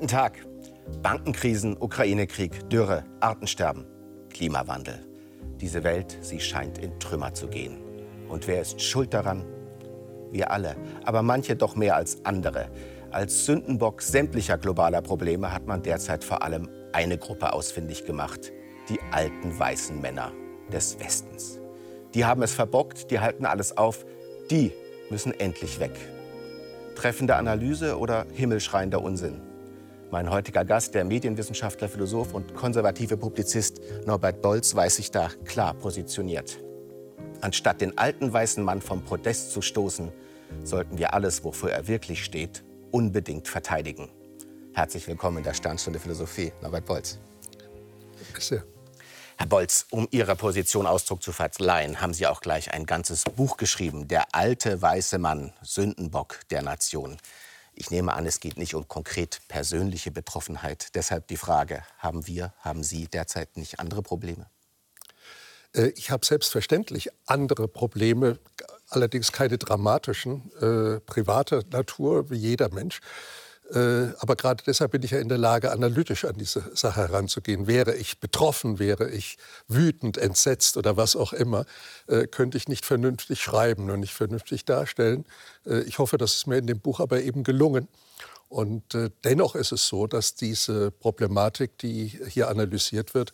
Guten Tag. Bankenkrisen, Ukraine-Krieg, Dürre, Artensterben, Klimawandel. Diese Welt, sie scheint in Trümmer zu gehen. Und wer ist schuld daran? Wir alle, aber manche doch mehr als andere. Als Sündenbock sämtlicher globaler Probleme hat man derzeit vor allem eine Gruppe ausfindig gemacht. Die alten weißen Männer des Westens. Die haben es verbockt, die halten alles auf. Die müssen endlich weg. Treffende Analyse oder himmelschreiender Unsinn? Mein heutiger Gast, der Medienwissenschaftler, Philosoph und konservative Publizist Norbert Bolz, weiß sich da klar positioniert. Anstatt den alten weißen Mann vom Podest zu stoßen, sollten wir alles, wofür er wirklich steht, unbedingt verteidigen. Herzlich willkommen in der Sternstunde Philosophie, Norbert Bolz. Sehr. Herr Bolz, um Ihrer Position Ausdruck zu verleihen, haben Sie auch gleich ein ganzes Buch geschrieben, Der alte weiße Mann, Sündenbock der Nation. Ich nehme an, es geht nicht um konkret persönliche Betroffenheit. Deshalb die Frage, haben wir, haben Sie derzeit nicht andere Probleme? Äh, ich habe selbstverständlich andere Probleme, allerdings keine dramatischen, äh, privater Natur wie jeder Mensch. Äh, aber gerade deshalb bin ich ja in der Lage, analytisch an diese Sache heranzugehen. Wäre ich betroffen, wäre ich wütend, entsetzt oder was auch immer, äh, könnte ich nicht vernünftig schreiben und nicht vernünftig darstellen. Äh, ich hoffe, das ist mir in dem Buch aber eben gelungen. Und dennoch ist es so, dass diese Problematik, die hier analysiert wird,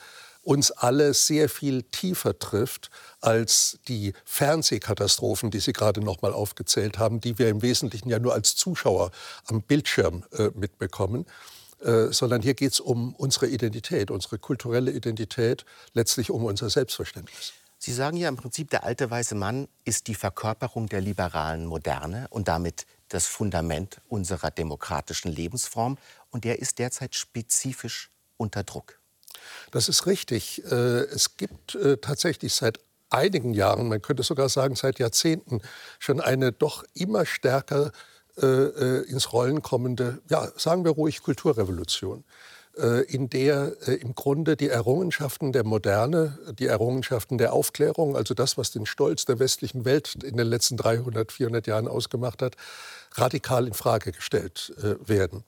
uns alle sehr viel tiefer trifft als die Fernsehkatastrophen, die Sie gerade noch mal aufgezählt haben, die wir im Wesentlichen ja nur als Zuschauer am Bildschirm äh, mitbekommen. Äh, sondern hier geht es um unsere Identität, unsere kulturelle Identität, letztlich um unser Selbstverständnis. Sie sagen ja im Prinzip, der alte weiße Mann ist die Verkörperung der liberalen Moderne und damit das Fundament unserer demokratischen Lebensform. Und der ist derzeit spezifisch unter Druck. Das ist richtig. Äh, es gibt äh, tatsächlich seit einigen Jahren, man könnte sogar sagen seit Jahrzehnten, schon eine doch immer stärker äh, ins Rollen kommende, ja, sagen wir ruhig, Kulturrevolution in der im Grunde die Errungenschaften der Moderne, die Errungenschaften der Aufklärung, also das, was den Stolz der westlichen Welt in den letzten 300, 400 Jahren ausgemacht hat, radikal in Frage gestellt werden.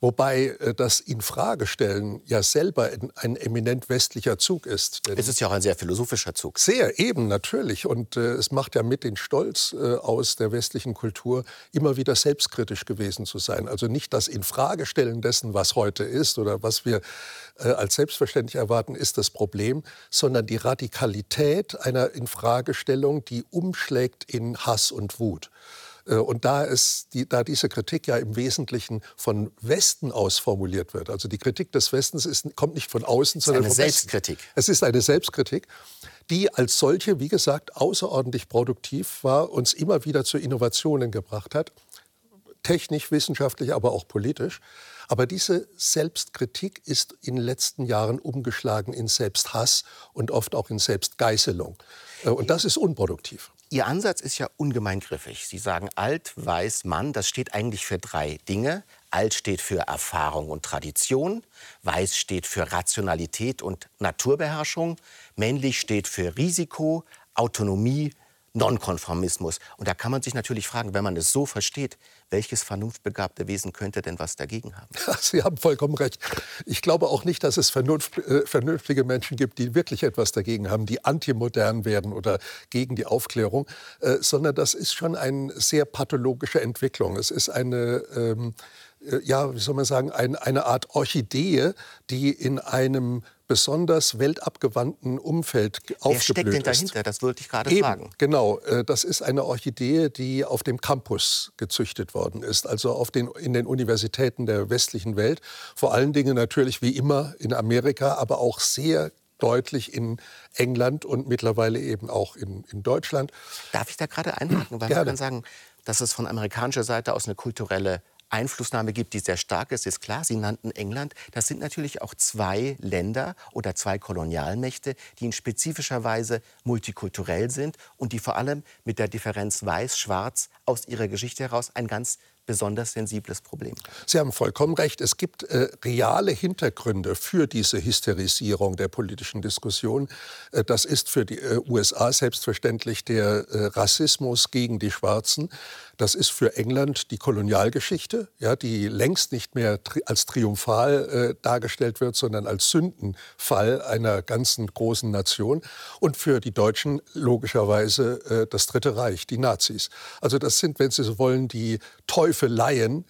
Wobei äh, das Infragestellen ja selber ein eminent westlicher Zug ist. es ist ja auch ein sehr philosophischer Zug. Sehr, eben, natürlich. Und äh, es macht ja mit den Stolz äh, aus der westlichen Kultur, immer wieder selbstkritisch gewesen zu sein. Also nicht das Infragestellen dessen, was heute ist oder was wir äh, als selbstverständlich erwarten, ist das Problem, sondern die Radikalität einer Infragestellung, die umschlägt in Hass und Wut. Äh, und da, ist die, da diese Kritik ja im Wesentlichen von Westen aus formuliert wird, also die Kritik des Westens ist, kommt nicht von außen, sondern von Selbstkritik. Westen. Es ist eine Selbstkritik, die als solche, wie gesagt, außerordentlich produktiv war, uns immer wieder zu Innovationen gebracht hat, technisch, wissenschaftlich, aber auch politisch. Aber diese Selbstkritik ist in den letzten Jahren umgeschlagen in Selbsthass und oft auch in Selbstgeißelung. Äh, und das ist unproduktiv. Ihr Ansatz ist ja ungemein griffig. Sie sagen alt, weiß, Mann. Das steht eigentlich für drei Dinge. Alt steht für Erfahrung und Tradition. Weiß steht für Rationalität und Naturbeherrschung. Männlich steht für Risiko, Autonomie, Nonkonformismus. Und da kann man sich natürlich fragen, wenn man es so versteht, welches vernunftbegabte Wesen könnte denn was dagegen haben? Sie haben vollkommen recht. Ich glaube auch nicht, dass es vernunft, äh, vernünftige Menschen gibt, die wirklich etwas dagegen haben, die antimodern werden oder gegen die Aufklärung, äh, sondern das ist schon eine sehr pathologische Entwicklung. Es ist eine ähm, äh, ja, wie soll man sagen, ein, eine Art Orchidee, die in einem besonders weltabgewandten Umfeld aufgeblüht Wer steckt denn dahinter? Das wollte ich gerade Eben, fragen. Genau, äh, das ist eine Orchidee, die auf dem Campus gezüchtet worden ist, also auf den, in den Universitäten der westlichen Welt. Vor allen Dingen natürlich wie immer in Amerika, aber auch sehr deutlich in England und mittlerweile eben auch in, in Deutschland. Darf ich da gerade einhaken? Weil Gerne. man kann sagen, dass es von amerikanischer Seite aus eine kulturelle Einflussnahme gibt, die sehr stark ist, ist klar. Sie nannten England. Das sind natürlich auch zwei Länder oder zwei Kolonialmächte, die in spezifischer Weise multikulturell sind und die vor allem mit der Differenz Weiß-Schwarz aus ihrer Geschichte heraus ein ganz besonders sensibles Problem. Sie haben vollkommen recht. Es gibt äh, reale Hintergründe für diese Hysterisierung der politischen Diskussion. Äh, das ist für die äh, USA selbstverständlich der äh, Rassismus gegen die Schwarzen. Das ist für England die Kolonialgeschichte, ja, die längst nicht mehr tri als triumphal äh, dargestellt wird, sondern als Sündenfall einer ganzen großen Nation. Und für die Deutschen logischerweise äh, das Dritte Reich, die Nazis. Also das sind, wenn Sie so wollen, die Teufeleien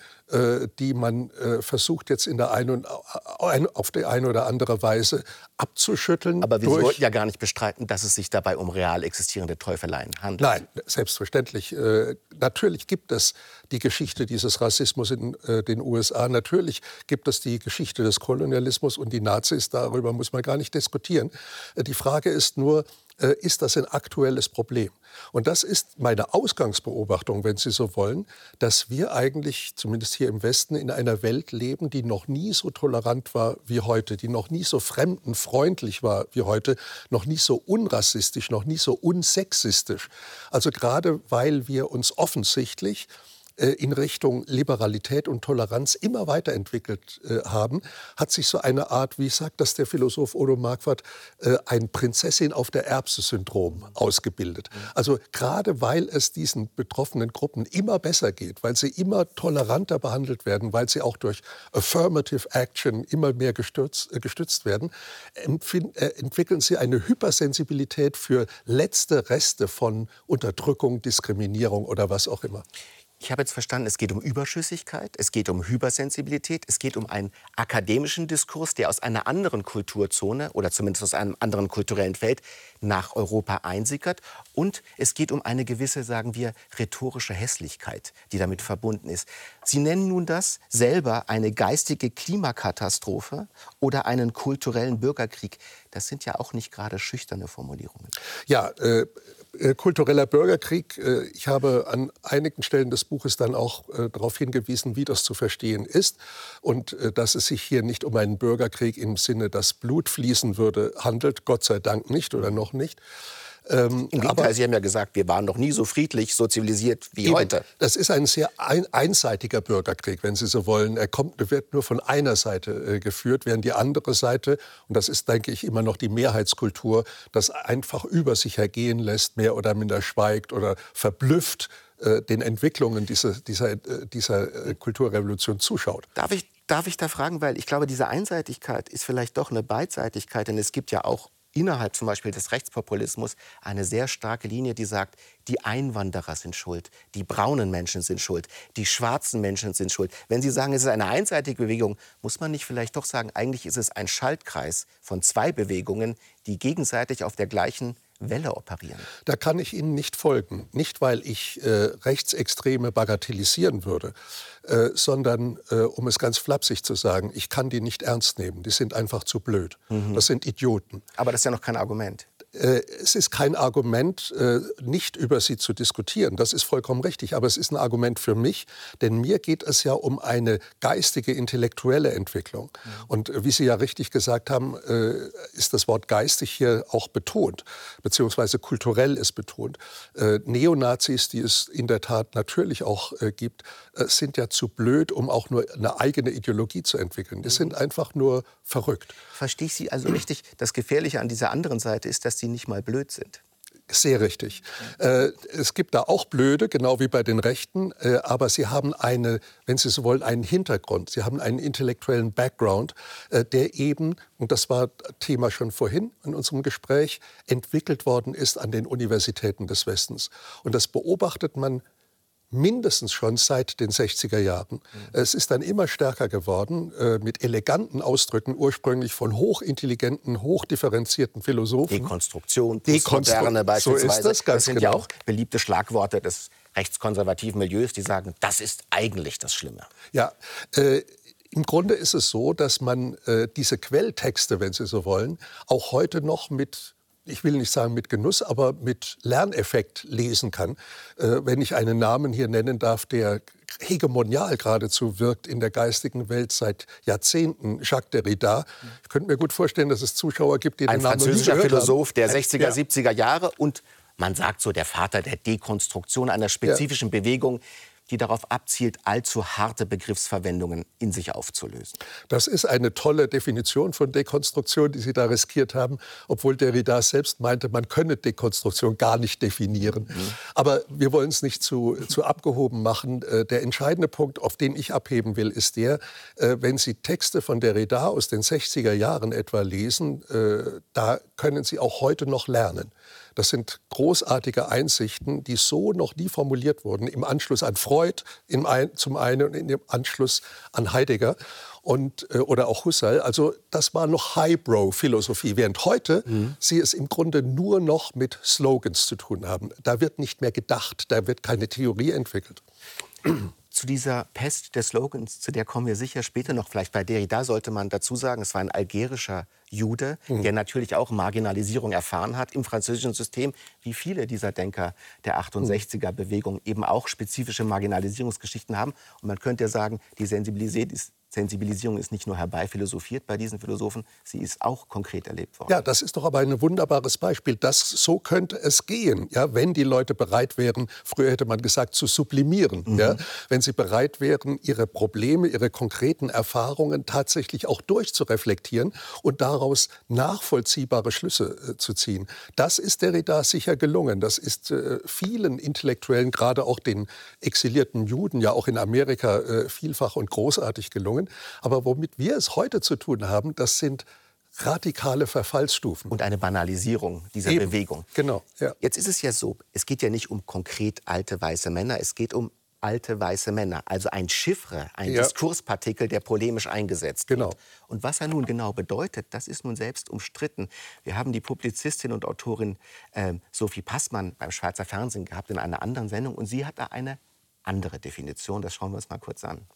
die man äh, versucht jetzt in der einen, auf die eine oder andere Weise abzuschütteln. Aber wir wollten ja gar nicht bestreiten, dass es sich dabei um real existierende Teufeleien handelt. Nein, selbstverständlich. Äh, natürlich gibt es die Geschichte dieses Rassismus in den USA. Natürlich gibt es die Geschichte des Kolonialismus und die Nazis. Darüber muss man gar nicht diskutieren. Die Frage ist nur, ist das ein aktuelles Problem? Und das ist meine Ausgangsbeobachtung, wenn Sie so wollen, dass wir eigentlich, zumindest hier im Westen, in einer Welt leben, die noch nie so tolerant war wie heute, die noch nie so fremdenfreundlich war wie heute, noch nie so unrassistisch, noch nie so unsexistisch. Also gerade weil wir uns offensichtlich äh, in Richtung Liberalität und Toleranz immer weiterentwickelt äh, haben, hat sich so eine Art, wie sagt das der Philosoph Odo Marquardt, äh, ein Prinzessin auf der Erbse-Syndrom ausgebildet. Also gerade weil es diesen betroffenen Gruppen immer besser geht, weil sie immer toleranter behandelt werden, weil sie auch durch Affirmative Action immer mehr gestützt, gestützt werden, entwickeln sie eine Hypersensibilität für letzte Reste von Unterdrückung, Diskriminierung oder was auch immer. Ich habe jetzt verstanden, es geht um Überschüssigkeit, es geht um Hypersensibilität, es geht um einen akademischen Diskurs, der aus einer anderen Kulturzone oder zumindest aus einem anderen kulturellen Feld nach Europa einsickert. Und es geht um eine gewisse, sagen wir, rhetorische Hässlichkeit, die damit verbunden ist. Sie nennen nun das selber eine geistige Klimakatastrophe oder einen kulturellen Bürgerkrieg. Das sind ja auch nicht gerade schüchterne Formulierungen. Ja, äh, äh, kultureller Bürgerkrieg. Äh, ich habe an einigen Stellen des Buches dann auch äh, darauf hingewiesen, wie das zu verstehen ist und äh, dass es sich hier nicht um einen Bürgerkrieg im Sinne, dass Blut fließen würde, handelt, Gott sei Dank nicht oder noch nicht, ähm, Im Gegenteil, Sie haben ja gesagt, wir waren noch nie so friedlich, so zivilisiert wie eben, heute. Das ist ein sehr ein, einseitiger Bürgerkrieg, wenn Sie so wollen. Er kommt, wird nur von einer Seite äh, geführt, während die andere Seite, und das ist, denke ich, immer noch die Mehrheitskultur, das einfach über sich ergehen lässt, mehr oder minder schweigt oder verblüfft äh, den Entwicklungen dieser, dieser, äh, dieser äh, Kulturrevolution zuschaut. Darf ich, darf ich da fragen, weil ich glaube, diese Einseitigkeit ist vielleicht doch eine Beidseitigkeit, denn es gibt ja auch innerhalb zum Beispiel des Rechtspopulismus eine sehr starke Linie, die sagt, die Einwanderer sind schuld, die braunen Menschen sind schuld, die schwarzen Menschen sind schuld. Wenn Sie sagen, es ist eine einseitige Bewegung, muss man nicht vielleicht doch sagen, eigentlich ist es ein Schaltkreis von zwei Bewegungen, die gegenseitig auf der gleichen Welle operieren. Da kann ich Ihnen nicht folgen. Nicht, weil ich äh, Rechtsextreme bagatellisieren würde, äh, sondern, äh, um es ganz flapsig zu sagen, ich kann die nicht ernst nehmen. Die sind einfach zu blöd. Mhm. Das sind Idioten. Aber das ist ja noch kein Argument. Äh, es ist kein Argument, äh, nicht über sie zu diskutieren. Das ist vollkommen richtig. Aber es ist ein Argument für mich, denn mir geht es ja um eine geistige, intellektuelle Entwicklung. Mhm. Und äh, wie Sie ja richtig gesagt haben, ist das Wort geistig hier auch betont, beziehungsweise kulturell ist betont. Neonazis, die es in der Tat natürlich auch gibt, sind ja zu blöd, um auch nur eine eigene Ideologie zu entwickeln. Die mhm. sind einfach nur verrückt. Verstehe ich Sie also richtig? Das Gefährliche an dieser anderen Seite ist, dass die nicht mal blöd sind. Sehr richtig. Äh, es gibt da auch Blöde, genau wie bei den Rechten, äh, aber sie haben eine, wenn Sie so wollen, einen Hintergrund. Sie haben einen intellektuellen Background, äh, der eben, und das war Thema schon vorhin in unserem Gespräch, entwickelt worden ist an den Universitäten des Westens. Und das beobachtet man mindestens schon seit den 60er Jahren. Mhm. Es ist dann immer stärker geworden äh, mit eleganten Ausdrücken, ursprünglich von hochintelligenten, hochdifferenzierten Philosophen. Dekonstruktion, Postmoderne beispielsweise. So ist das, ganz das sind genau. ja auch beliebte Schlagworte des rechtskonservativen Milieus, die sagen, das ist eigentlich das Schlimme. Ja, äh, im Grunde ist es so, dass man äh, diese Quelltexte, wenn Sie so wollen, auch heute noch mit ich will nicht sagen mit Genuss, aber mit Lerneffekt lesen kann. Äh, wenn ich einen Namen hier nennen darf, der hegemonial geradezu wirkt in der geistigen Welt seit Jahrzehnten, Jacques Derrida. Ich könnte mir gut vorstellen, dass es Zuschauer gibt, die den Ein Namen französischer Philosoph der 60er, ja. 70er Jahre und man sagt so der Vater der Dekonstruktion einer spezifischen ja. Bewegung, die darauf abzielt, allzu harte Begriffsverwendungen in sich aufzulösen. Das ist eine tolle Definition von Dekonstruktion, die Sie da riskiert haben, obwohl Derrida selbst meinte, man könne Dekonstruktion gar nicht definieren. Mhm. Aber wir wollen es nicht zu, zu abgehoben machen. Äh, der entscheidende Punkt, auf den ich abheben will, ist der, äh, wenn Sie Texte von Derrida aus den 60er Jahren etwa lesen, äh, da können Sie auch heute noch lernen. Das sind großartige Einsichten, die so noch nie formuliert wurden, im Anschluss an Freud ein, zum einen und im Anschluss an Heidegger und, äh, oder auch Husserl. Also das war noch Highbrow-Philosophie, während heute mhm. sie es im Grunde nur noch mit Slogans zu tun haben. Da wird nicht mehr gedacht, da wird keine Theorie entwickelt zu dieser Pest der Slogans, zu der kommen wir sicher später noch. Vielleicht bei Derrida sollte man dazu sagen, es war ein algerischer Jude, mhm. der natürlich auch Marginalisierung erfahren hat im französischen System, wie viele dieser Denker der 68er-Bewegung eben auch spezifische Marginalisierungsgeschichten haben. Und man könnte ja sagen, die Sensibilität ist Sensibilisierung ist nicht nur herbeiphilosophiert bei diesen Philosophen, sie ist auch konkret erlebt worden. Ja, das ist doch aber ein wunderbares Beispiel. Das, so könnte es gehen, ja, wenn die Leute bereit wären, früher hätte man gesagt, zu sublimieren. Mhm. Ja, wenn sie bereit wären, ihre Probleme, ihre konkreten Erfahrungen tatsächlich auch durchzureflektieren und daraus nachvollziehbare Schlüsse äh, zu ziehen. Das ist Derrida sicher gelungen. Das ist äh, vielen Intellektuellen, gerade auch den exilierten Juden, ja auch in Amerika äh, vielfach und großartig gelungen. Entwicklungen. Aber womit wir es heute zu tun haben, das sind radikale Verfallsstufen. Und eine Banalisierung dieser Eben. Bewegung. Genau. Ja. Jetzt ist es ja so, es geht ja nicht um konkret alte weiße Männer, es geht um alte weiße Männer, also ein Chiffre, ein ja. Diskurspartikel, der polemisch eingesetzt genau. wird. Und was er nun genau bedeutet, das ist nun selbst umstritten. Wir haben die Publizistin und Autorin äh, Sophie Passmann beim Schweizer Fernsehen gehabt in einer anderen Sendung und sie hat da eine andere Definition. Das schauen wir uns mal kurz an.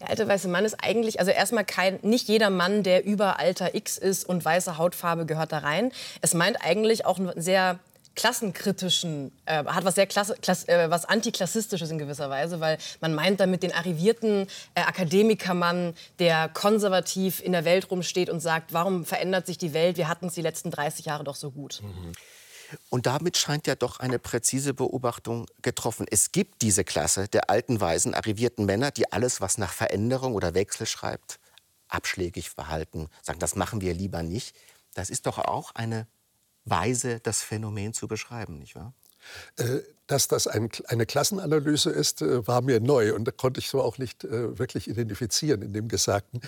Der alte weiße Mann ist eigentlich, also erstmal kein, nicht jeder Mann, der über Alter X ist und weiße Hautfarbe gehört da rein. Es meint eigentlich auch einen sehr klassenkritischen, äh, hat was sehr Klasse, Klasse, äh, was antiklassistisches in gewisser Weise, weil man meint damit den arrivierten äh, Akademikermann, der konservativ in der Welt rumsteht und sagt, warum verändert sich die Welt? Wir hatten es die letzten 30 Jahre doch so gut. Mhm. Und damit scheint ja doch eine präzise Beobachtung getroffen. Es gibt diese Klasse der alten, weisen, arrivierten Männer, die alles, was nach Veränderung oder Wechsel schreibt, abschlägig verhalten, sagen, das machen wir lieber nicht. Das ist doch auch eine Weise, das Phänomen zu beschreiben, nicht wahr? Äh, dass das ein, eine Klassenanalyse ist, äh, war mir neu und da konnte ich so auch nicht äh, wirklich identifizieren in dem Gesagten.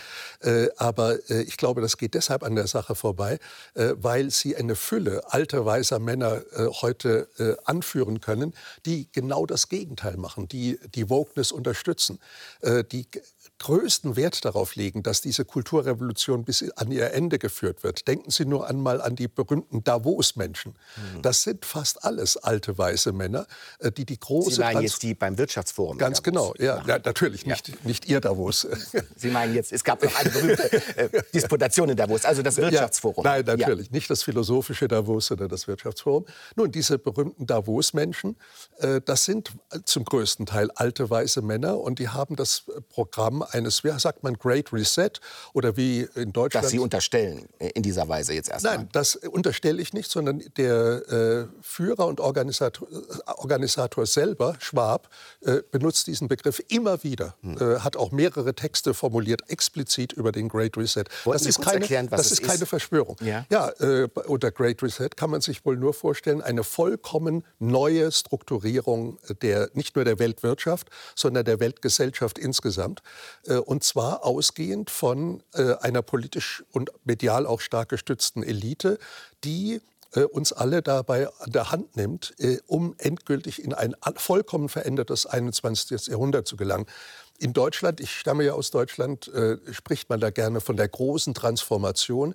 aber ich glaube, das geht deshalb an der Sache vorbei, weil Sie eine Fülle alter weißer Männer heute anführen können, die genau das Gegenteil machen, die die Wokeness unterstützen, die größten Wert darauf legen, dass diese Kulturrevolution bis an ihr Ende geführt wird. Denken Sie nur einmal an die berühmten Davos-Menschen. Mhm. Das sind fast alles alte weiße Männer, äh, die die große... Sie meinen jetzt die beim Wirtschaftsforum Ganz genau, ja, ja, natürlich, nicht, ja. nicht Ihr Davos. Sie meinen jetzt, es gab noch eine berühmte äh, Disputation in Davos, also das Wirtschaftsforum. Ja, nein, natürlich, nicht das philosophische Davos, sondern das Wirtschaftsforum. Nun, diese berühmten Davos-Menschen, äh, das sind zum größten Teil alte weiße Männer und die haben das Programm eines, wie sagt man, Great Reset oder wie in Deutschland. Das Sie unterstellen äh, in dieser Weise jetzt erstmal. Nein, das unterstelle ich nicht, sondern der äh, Führer und Organisator, Organisator selber, Schwab, äh, benutzt diesen Begriff immer wieder, hm. äh, hat auch mehrere Texte formuliert, explizit über den Great Reset. Wollten das ist keine, erklären, das ist keine Verschwörung. Ja, ja äh, unter Great Reset kann man sich wohl nur vorstellen, eine vollkommen neue Strukturierung der, nicht nur der Weltwirtschaft, sondern der Weltgesellschaft insgesamt. Äh, und zwar ausgehend von äh, einer politisch und medial auch stark gestützten Elite, die äh, uns alle dabei an der Hand nimmt, um endgültig in ein vollkommen verändertes 21. Jahrhundert zu gelangen. In Deutschland, ich stamme ja aus Deutschland, spricht man da gerne von der großen Transformation.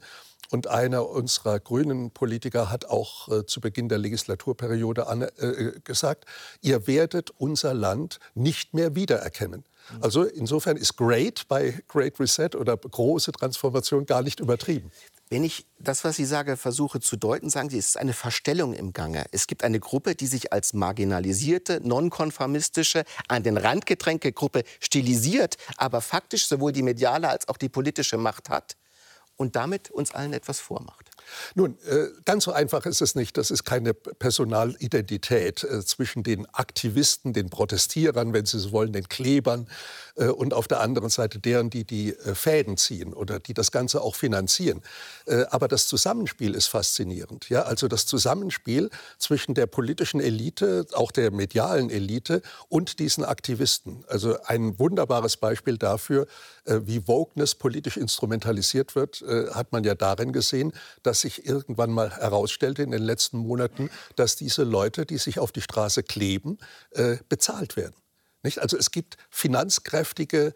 Und einer unserer grünen Politiker hat auch äh, zu Beginn der Legislaturperiode an, äh, gesagt, ihr werdet unser Land nicht mehr wiedererkennen. Also insofern ist Great bei Great Reset oder große Transformation gar nicht übertrieben. Wenn ich das, was Sie sagen, versuche zu deuten, sagen Sie, es ist eine Verstellung im Gange. Es gibt eine Gruppe, die sich als marginalisierte, nonkonformistische, an den Rand gedrängte Gruppe stilisiert, aber faktisch sowohl die mediale als auch die politische Macht hat und damit uns allen etwas vormacht. Nun, äh, ganz so einfach ist es nicht. Das ist keine Personalidentität äh, zwischen den Aktivisten, den Protestierern, wenn Sie so wollen, den Klebern äh, und auf der anderen Seite deren, die die Fäden ziehen oder die das Ganze auch finanzieren. Aber das Zusammenspiel ist faszinierend. Ja? Also das Zusammenspiel zwischen der politischen Elite, auch der medialen Elite und diesen Aktivisten. Also ein wunderbares Beispiel dafür, wie Wokeness politisch instrumentalisiert wird, hat man ja darin gesehen, dass sich irgendwann mal herausstellte in den letzten Monaten, dass diese Leute, die sich auf die Straße kleben, äh, bezahlt werden. Nicht? Also es gibt finanzkräftige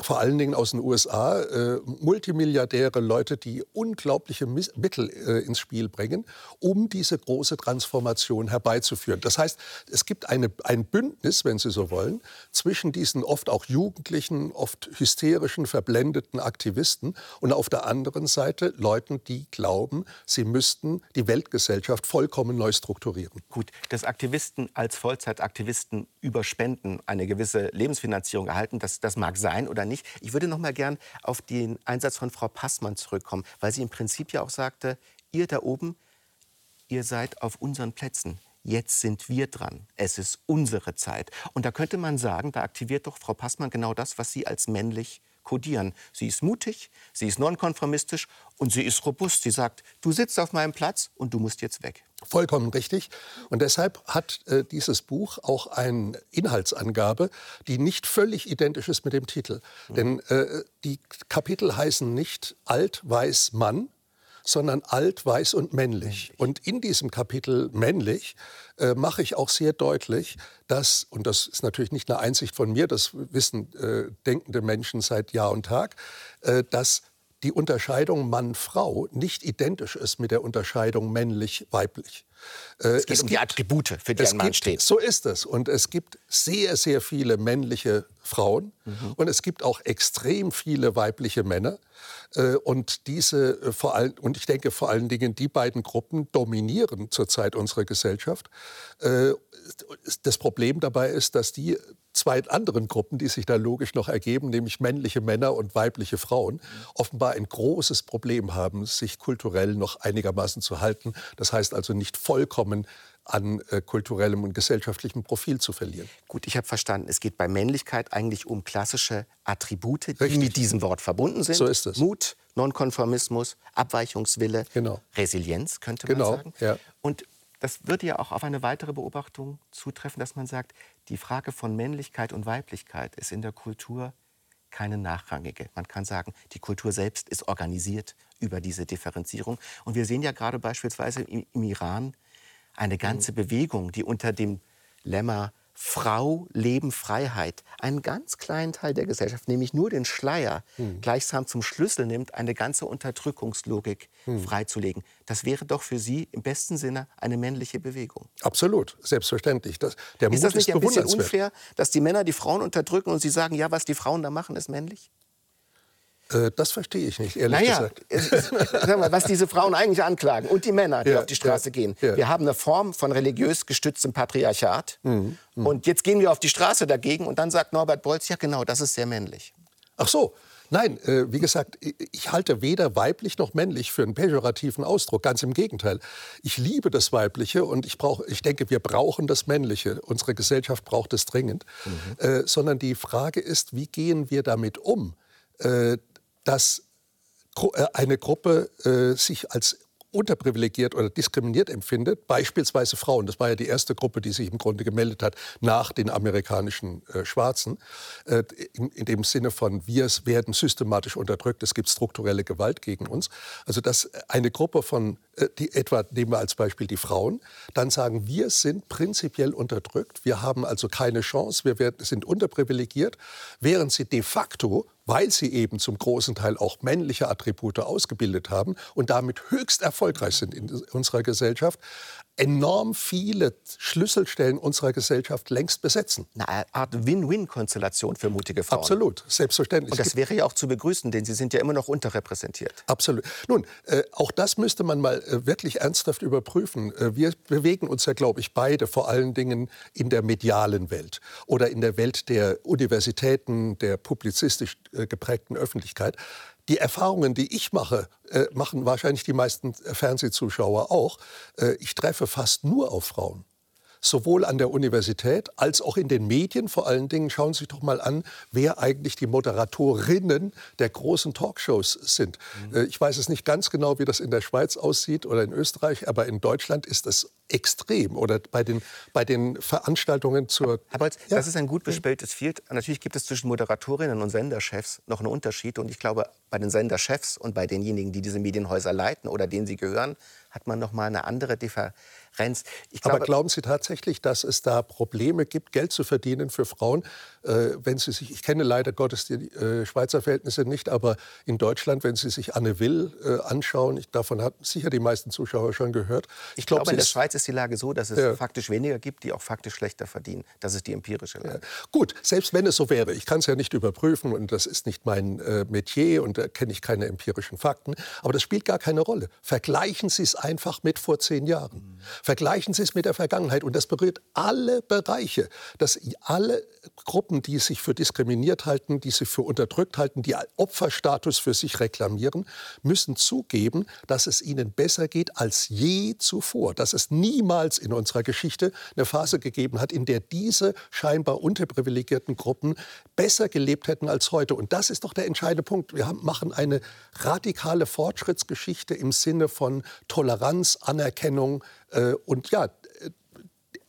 vor allen Dingen aus den USA, äh, Multimilliardäre, Leute, die unglaubliche Mittel äh, ins Spiel bringen, um diese große Transformation herbeizuführen. Das heißt, es gibt eine, ein Bündnis, wenn Sie so wollen, zwischen diesen oft auch jugendlichen, oft hysterischen, verblendeten Aktivisten und auf der anderen Seite Leuten, die glauben, sie müssten die Weltgesellschaft vollkommen neu strukturieren. Gut, dass Aktivisten als Vollzeitaktivisten über Spenden eine gewisse Lebensfinanzierung erhalten, das, das mag sein oder nicht. Ich würde noch mal gern auf den Einsatz von Frau Passmann zurückkommen, weil sie im Prinzip ja auch sagte, ihr da oben, ihr seid auf unseren Plätzen. Jetzt sind wir dran. Es ist unsere Zeit. Und da könnte man sagen, da aktiviert doch Frau Passmann genau das, was Sie als männlich kodieren. Sie ist mutig, sie ist nonkonformistisch und sie ist robust. Sie sagt, du sitzt auf meinem Platz und du musst jetzt weg. Vollkommen richtig. Und deshalb hat äh, dieses Buch auch eine Inhaltsangabe, die nicht völlig identisch ist mit dem Titel. Mhm. Denn äh, die Kapitel heißen nicht Alt, Weiß, Mann, sondern alt, weiß und männlich. Und in diesem Kapitel männlich äh, mache ich auch sehr deutlich, dass, und das ist natürlich nicht eine Einsicht von mir, das wissen äh, denkende Menschen seit Jahr und Tag, äh, dass die Unterscheidung Mann-Frau nicht identisch ist mit der Unterscheidung männlich-weiblich. Äh, es geht es um die Attribute, für die ein Mann gibt, steht. So ist es. Und es gibt sehr, sehr viele männliche Frauen mhm. und es gibt auch extrem viele weibliche Männer. Äh, und diese äh, vor allem, und ich denke vor allen Dingen, die beiden Gruppen dominieren zurzeit unsere Gesellschaft. Das Problem dabei ist, dass die zwei anderen Gruppen, die sich da logisch noch ergeben, nämlich männliche Männer und weibliche Frauen, offenbar ein großes Problem haben, sich kulturell noch einigermaßen zu halten. Das heißt also nicht vollkommen an äh, kulturellem und gesellschaftlichem Profil zu verlieren. Gut, ich habe verstanden, es geht bei Männlichkeit eigentlich um klassische Attribute, die Richtig. mit diesem Wort verbunden sind. So ist es. Mut, Nonkonformismus, Abweichungswille, genau. Resilienz könnte man genau, sagen. Ja. Und das würde ja auch auf eine weitere Beobachtung zutreffen, dass man sagt, die Frage von Männlichkeit und Weiblichkeit ist in der Kultur keine nachrangige. Man kann sagen, die Kultur selbst ist organisiert über diese Differenzierung. Und wir sehen ja gerade beispielsweise im Iran eine ganze mhm. Bewegung, die unter dem Lemma Frau, Leben, Freiheit einen ganz kleinen Teil der Gesellschaft, nämlich nur den Schleier, hm. gleichsam zum Schlüssel nimmt, eine ganze Unterdrückungslogik hm. freizulegen. Das wäre doch für Sie im besten Sinne eine männliche Bewegung. Absolut, selbstverständlich. Das, der ist Mut das nicht ist ein bisschen unfair, dass die Männer die Frauen unterdrücken und Sie sagen, ja, was die Frauen da machen, ist männlich? Äh, das verstehe ich nicht, ehrlich naja, gesagt. mal, was diese Frauen eigentlich anklagen und die Männer, die ja, auf die Straße ja, gehen. Ja. Wir haben eine Form von religiös gestütztem Patriarchat. Mhm, mh. Und jetzt gehen wir auf die Straße dagegen und dann sagt Norbert Bolz, ja genau, das ist sehr männlich. Ach so. Nein, äh, wie gesagt, ich halte weder weiblich noch männlich für einen pejorativen Ausdruck. Ganz im Gegenteil. Ich liebe das Weibliche und ich, brauch, ich denke, wir brauchen das Männliche. Unsere Gesellschaft braucht es dringend. Mhm. Äh, sondern die Frage ist, wie gehen wir damit um? Dass äh, eine Gruppe äh, sich als unterprivilegiert oder diskriminiert empfindet, beispielsweise Frauen. Das war ja die erste Gruppe, die sich im Grunde gemeldet hat nach den amerikanischen äh, Schwarzen. Äh, in, in, dem Sinne von, wir werden systematisch unterdrückt, es gibt strukturelle Gewalt gegen uns. Also dass eine Gruppe von, äh, die etwa nehmen wir als Beispiel die Frauen, dann sagen, wir sind prinzipiell unterdrückt, wir haben also keine Chance, wir werden, sind unterprivilegiert, während sie de facto weil sie eben zum großen Teil auch männliche Attribute ausgebildet haben und damit höchst erfolgreich sind in unserer Gesellschaft, enorm viele Schlüsselstellen unserer Gesellschaft längst besetzen. Eine Art Win-Win-Konstellation für mutige Frauen. Absolut, selbstverständlich. Und das wäre ja auch zu begrüßen, denn sie sind ja immer noch unterrepräsentiert. Absolut. Nun, äh, auch das müsste man mal äh, wirklich ernsthaft überprüfen. Äh, wir bewegen uns ja, glaube ich, beide vor allen Dingen in der medialen Welt oder in der Welt der Universitäten, der publizistisch äh, geprägten Öffentlichkeit. Die Erfahrungen, die ich mache, äh, machen wahrscheinlich die meisten Fernsehzuschauer auch. Äh, ich treffe fast nur auf Frauen sowohl an der Universität als auch in den Medien. Vor allen Dingen schauen Sie sich doch mal an, wer eigentlich die Moderatorinnen der großen Talkshows sind. Mhm. Ich weiß es nicht ganz genau, wie das in der Schweiz aussieht oder in Österreich, aber in Deutschland ist das extrem. Oder bei den, bei den Veranstaltungen zur. Herr Bolz, ja. das ist ein gut bespieltes Field. Natürlich gibt es zwischen Moderatorinnen und Senderchefs noch einen Unterschied. Und ich glaube, bei den Senderchefs und bei denjenigen, die diese Medienhäuser leiten oder denen sie gehören, hat man noch mal eine andere Differenz Renz. Glaube, Aber glauben Sie tatsächlich, dass es da Probleme gibt, Geld zu verdienen für Frauen, wenn sie sich, ich kenne leider Gottes die äh, Schweizer Verhältnisse nicht, aber in Deutschland, wenn Sie sich Anne Will äh, anschauen, ich, davon haben sicher die meisten Zuschauer schon gehört. Ich, ich glaube, in der Schweiz ist die Lage so, dass es ja. faktisch weniger gibt, die auch faktisch schlechter verdienen. Das ist die empirische Lage. Ja. Gut, selbst wenn es so wäre, ich kann es ja nicht überprüfen und das ist nicht mein äh, Metier und da kenne ich keine empirischen Fakten, aber das spielt gar keine Rolle. Vergleichen Sie es einfach mit vor zehn Jahren. Mhm. Vergleichen Sie es mit der Vergangenheit und das berührt alle Bereiche, dass alle Gruppen, die sich für diskriminiert halten, die sich für unterdrückt halten, die Opferstatus für sich reklamieren, müssen zugeben, dass es ihnen besser geht als je zuvor, dass es niemals in unserer Geschichte eine Phase gegeben hat, in der diese scheinbar unterprivilegierten Gruppen besser gelebt hätten als heute. Und das ist doch der entscheidende Punkt. Wir haben, machen eine radikale Fortschrittsgeschichte im Sinne von Toleranz, Anerkennung, äh, und ja,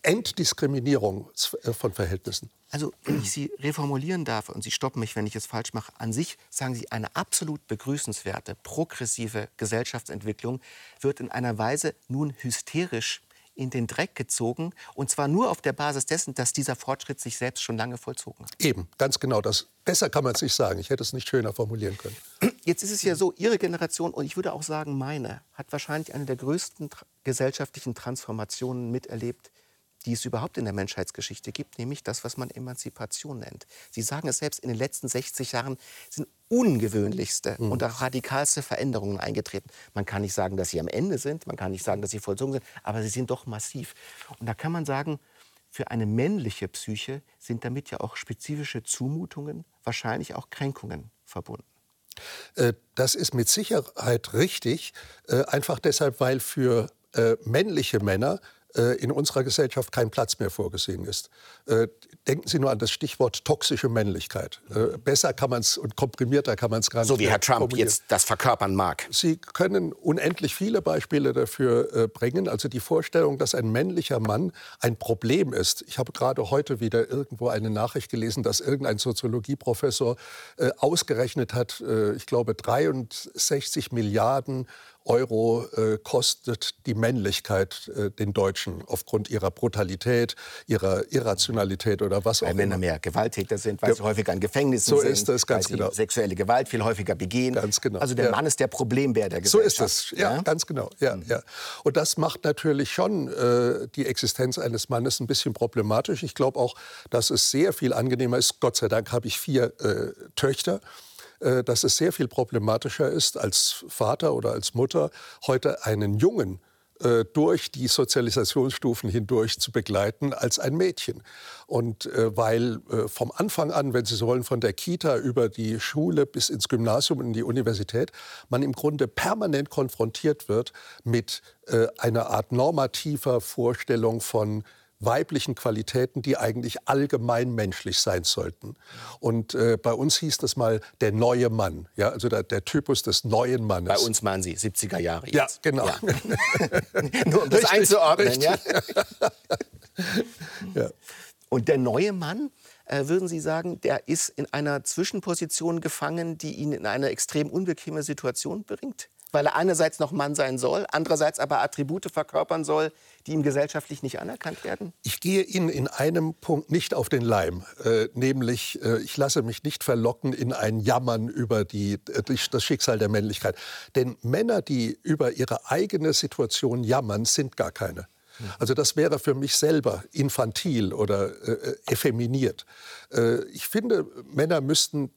Entdiskriminierung äh, von Verhältnissen. Also, wenn ich Sie reformulieren darf, und Sie stoppen mich, wenn ich es falsch mache, an sich sagen Sie, eine absolut begrüßenswerte, progressive Gesellschaftsentwicklung wird in einer Weise nun hysterisch in den Dreck gezogen. Und zwar nur auf der Basis dessen, dass dieser Fortschritt sich selbst schon lange vollzogen hat. Eben, ganz genau. Das, besser kann man es nicht sagen. Ich hätte es nicht schöner formulieren können. Jetzt ist es ja so, Ihre Generation, und ich würde auch sagen meine, hat wahrscheinlich eine der größten gesellschaftlichen Transformationen miterlebt, die es überhaupt in der Menschheitsgeschichte gibt, nämlich das, was man Emanzipation nennt. Sie sagen es selbst, in den letzten 60 Jahren sind ungewöhnlichste mhm. und auch radikalste Veränderungen eingetreten. Man kann nicht sagen, dass sie am Ende sind, man kann nicht sagen, dass sie vollzogen sind, aber sie sind doch massiv. Und da kann man sagen, für eine männliche Psyche sind damit ja auch spezifische Zumutungen, wahrscheinlich auch Kränkungen verbunden. Äh, das ist mit Sicherheit richtig, äh, einfach deshalb, weil für äh, männliche Männer in unserer Gesellschaft kein Platz mehr vorgesehen ist. Äh, denken Sie nur an das Stichwort toxische Männlichkeit. Äh, besser kann man es und komprimierter kann man es gar nicht. So wie Herr Trump jetzt das verkörpern mag. Sie können unendlich viele Beispiele dafür bringen. Also die Vorstellung, dass ein männlicher Mann ein Problem ist. Ich habe gerade heute wieder irgendwo eine Nachricht gelesen, dass irgendein Soziologieprofessor ausgerechnet hat, ich glaube 63 Milliarden Euro äh, kostet die Männlichkeit äh, den Deutschen aufgrund ihrer Brutalität, ihrer Irrationalität oder was weil auch immer. Weil Männer mehr Gewalttäter sind, weil ja. sie häufiger in Gefängnissen so sind. So ist das, ganz weil genau. Sie sexuelle Gewalt viel häufiger begehen. Ganz genau. Also der ja. Mann ist der Problembär der Gesellschaft. So ist es, ja, ja? ganz genau. Ja, mhm. ja. Und das macht natürlich schon äh, die Existenz eines Mannes ein bisschen problematisch. Ich glaube auch, dass es sehr viel angenehmer ist. Gott sei Dank habe ich vier äh, Töchter. Äh, dass es sehr viel problematischer ist, als Vater oder als Mutter heute einen Jungen äh, durch die Sozialisationsstufen hindurch zu begleiten als ein Mädchen. Und äh, weil vom Anfang an, wenn Sie so wollen, von der Kita über die Schule bis ins Gymnasium und in die Universität, man im Grunde permanent konfrontiert wird mit einer Art normativer Vorstellung von weiblichen Qualitäten, die eigentlich allgemein menschlich sein sollten. Und äh, bei uns hieß das mal der neue Mann, ja, also der, der Typus des neuen Mannes. Bei uns meinen Sie 70er Jahre jetzt. Ja, genau. Ja. Nur um das richtig, einzuordnen, richtig. ja. ja. Und der neue Mann, äh, würden Sie sagen, der ist in einer Zwischenposition gefangen, die ihn in eine extrem unbequeme Situation bringt? weil er einerseits noch Mann sein soll, andererseits aber Attribute verkörpern soll, die ihm gesellschaftlich nicht anerkannt werden? Ich gehe Ihnen in einem Punkt nicht auf den Leim, äh, nämlich äh, ich lasse mich nicht verlocken in ein Jammern über die, äh, das Schicksal der Männlichkeit. Denn Männer, die über ihre eigene Situation jammern, sind gar keine. Also das wäre für mich selber infantil oder äh, effeminiert. Äh, ich finde, Männer müssten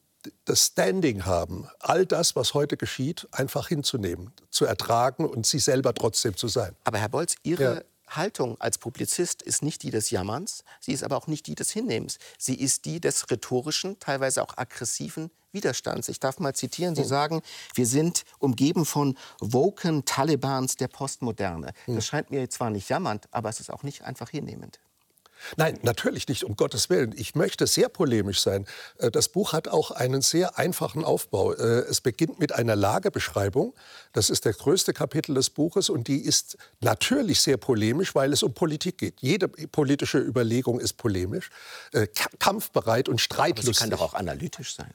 das Standing haben, all das, was heute geschieht, einfach hinzunehmen, zu ertragen und sie selber trotzdem zu sein. Aber Herr Bolz, Ihre ja. Haltung als Publizist ist nicht die des Jammerns, sie ist aber auch nicht die des Hinnehmens. Sie ist die des rhetorischen, teilweise auch aggressiven Widerstands. Ich darf mal zitieren, Sie sagen, wir sind umgeben von woken Talibans der Postmoderne. Das scheint mir zwar nicht jammernd, aber es ist auch nicht einfach hinnehmend. Nein, natürlich nicht, um Gottes Willen. Ich möchte sehr polemisch sein. Äh, das Buch hat auch einen sehr einfachen Aufbau. Äh, es beginnt mit einer Lagebeschreibung. Das ist der größte Kapitel des Buches und die ist natürlich sehr polemisch, weil es um Politik geht. Jede politische Überlegung ist polemisch, äh, kampfbereit und streitlustig. Aber sie kann doch auch analytisch sein.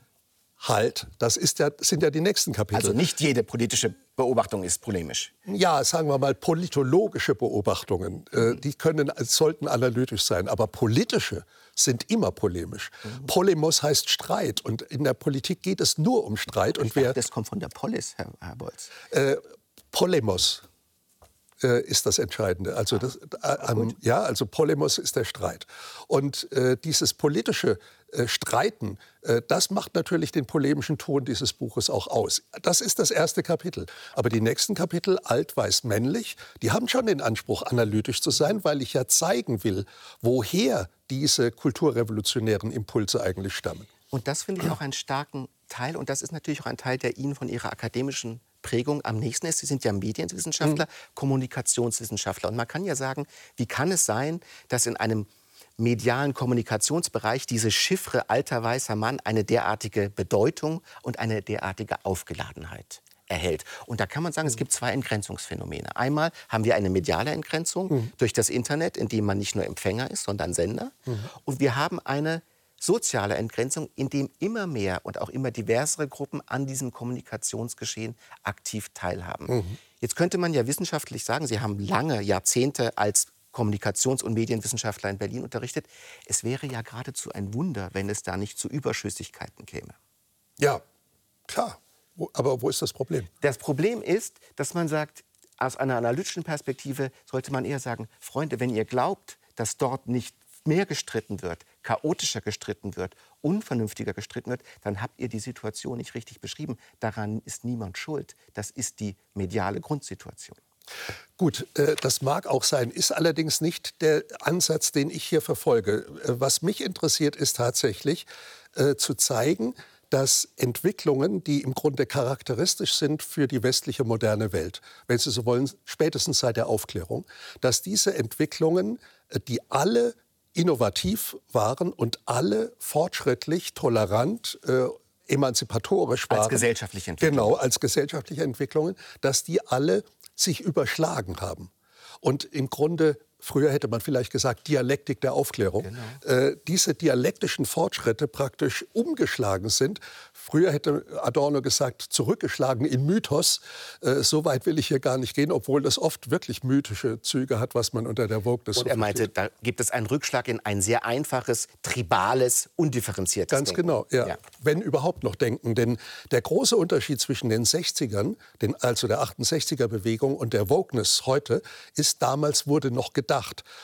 Halt, das ist ja, sind ja die nächsten Kapitel. Also nicht jede politische Beobachtung ist polemisch. Ja, sagen wir mal politologische Beobachtungen, äh, die können, sollten analytisch sein, aber politische sind immer polemisch. Mhm. Polemos heißt Streit und in der Politik geht es nur um Streit. Und wer, dachte, das kommt von der Polis, Herr, Herr Bolz. Äh, Polemos äh, ist das Entscheidende. Also, das, äh, ja, also Polemos ist der Streit. Und äh, dieses politische äh, Streiten, äh, das macht natürlich den polemischen Ton dieses Buches auch aus. Das ist das erste Kapitel. Aber die nächsten Kapitel, alt, weiß, männlich, die haben schon den Anspruch, analytisch zu sein, weil ich ja zeigen will, woher diese kulturrevolutionären Impulse eigentlich stammen. Und das finde ich auch einen starken Teil. Und das ist natürlich auch ein Teil, der Ihnen von Ihrer akademischen Prägung am nächsten ist. Sie sind ja Medienwissenschaftler, mhm. Kommunikationswissenschaftler. Und man kann ja sagen, wie kann es sein, dass in einem medialen Kommunikationsbereich diese Chiffre alter weißer Mann eine derartige Bedeutung und eine derartige Aufgeladenheit erhält. Und da kann man sagen, es gibt zwei Entgrenzungsphänomene. Einmal haben wir eine mediale Entgrenzung mhm. durch das Internet, in dem man nicht nur Empfänger ist, sondern Sender. Mhm. Und wir haben eine soziale Entgrenzung, in dem immer mehr und auch immer diversere Gruppen an diesem Kommunikationsgeschehen aktiv teilhaben. Mhm. Jetzt könnte man ja wissenschaftlich sagen, Sie haben lange Jahrzehnte als Kommunikations- und Medienwissenschaftler in Berlin unterrichtet. Es wäre ja geradezu ein Wunder, wenn es da nicht zu Überschüssigkeiten käme. Ja, klar. Aber wo ist das Problem? Das Problem ist, dass man sagt, aus einer analytischen Perspektive sollte man eher sagen, Freunde, wenn ihr glaubt, dass dort nicht mehr gestritten wird, chaotischer gestritten wird, unvernünftiger gestritten wird, dann habt ihr die Situation nicht richtig beschrieben. Daran ist niemand schuld. Das ist die mediale Grundsituation. Gut, äh, das mag auch sein, ist allerdings nicht der Ansatz, den ich hier verfolge. Äh, was mich interessiert, ist tatsächlich äh, zu zeigen, dass Entwicklungen, die im Grunde charakteristisch sind für die westliche moderne Welt, wenn Sie so wollen, spätestens seit der Aufklärung, dass diese Entwicklungen, die alle innovativ waren und alle fortschrittlich, tolerant, äh, emanzipatorisch waren. Als gesellschaftliche Entwicklungen. Genau, als gesellschaftliche Entwicklungen, dass die alle sich überschlagen haben. Und im Grunde früher hätte man vielleicht gesagt Dialektik der Aufklärung, genau. äh, diese dialektischen Fortschritte praktisch umgeschlagen sind Früher hätte Adorno gesagt, zurückgeschlagen in Mythos. Äh, so weit will ich hier gar nicht gehen, obwohl das oft wirklich mythische Züge hat, was man unter der Vogue des Und er meinte, da gibt es einen Rückschlag in ein sehr einfaches, tribales, undifferenziertes Ganz Denken. genau, ja. ja. Wenn überhaupt noch denken. Denn der große Unterschied zwischen den 60ern, den, also der 68er-Bewegung und der Wokeness heute, ist, damals wurde noch gedacht.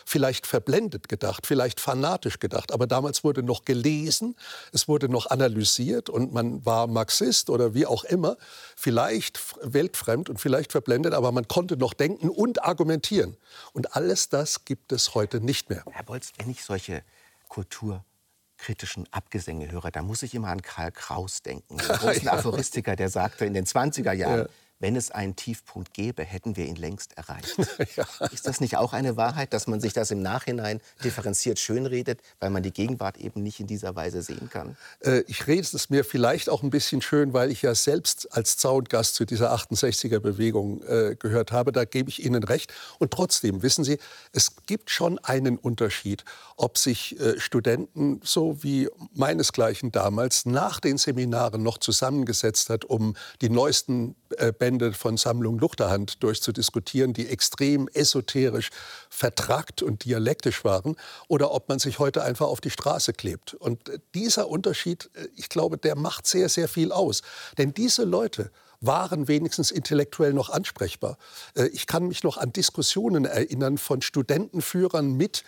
Vielleicht verblendet gedacht, vielleicht fanatisch gedacht. Aber damals wurde noch gelesen, es wurde noch analysiert und man war Marxist oder wie auch immer, vielleicht weltfremd und vielleicht verblendet, aber man konnte noch denken und argumentieren. Und alles das gibt es heute nicht mehr. Herr Bolz, wenn ich solche kulturkritischen Abgesänge höre, da muss ich immer an Karl Kraus denken, den großen ja. Aphoristiker, der sagte in den 20er Jahren, ja wenn es einen Tiefpunkt gäbe, hätten wir ihn längst erreicht. ja. Ist das nicht auch eine Wahrheit, dass man sich das im Nachhinein differenziert schönredet, weil man die Gegenwart eben nicht in dieser Weise sehen kann? Äh, ich rede es mir vielleicht auch ein bisschen schön, weil ich ja selbst als Zaungast zu dieser 68er-Bewegung äh, gehört habe. Da gebe ich Ihnen recht. Und trotzdem, wissen Sie, es gibt schon einen Unterschied, ob sich äh, Studenten, so wie meinesgleichen damals, nach den Seminaren noch zusammengesetzt hat, um die neuesten Bände von Sammlung Luchterhand durchzudiskutieren, die extrem esoterisch vertrackt und dialektisch waren, oder ob man sich heute einfach auf die Straße klebt. Und äh, dieser Unterschied, äh, ich glaube, der macht sehr, sehr viel aus. Denn diese Leute, waren wenigstens intellektuell noch ansprechbar. Ich kann mich noch an Diskussionen erinnern von Studentenführern mit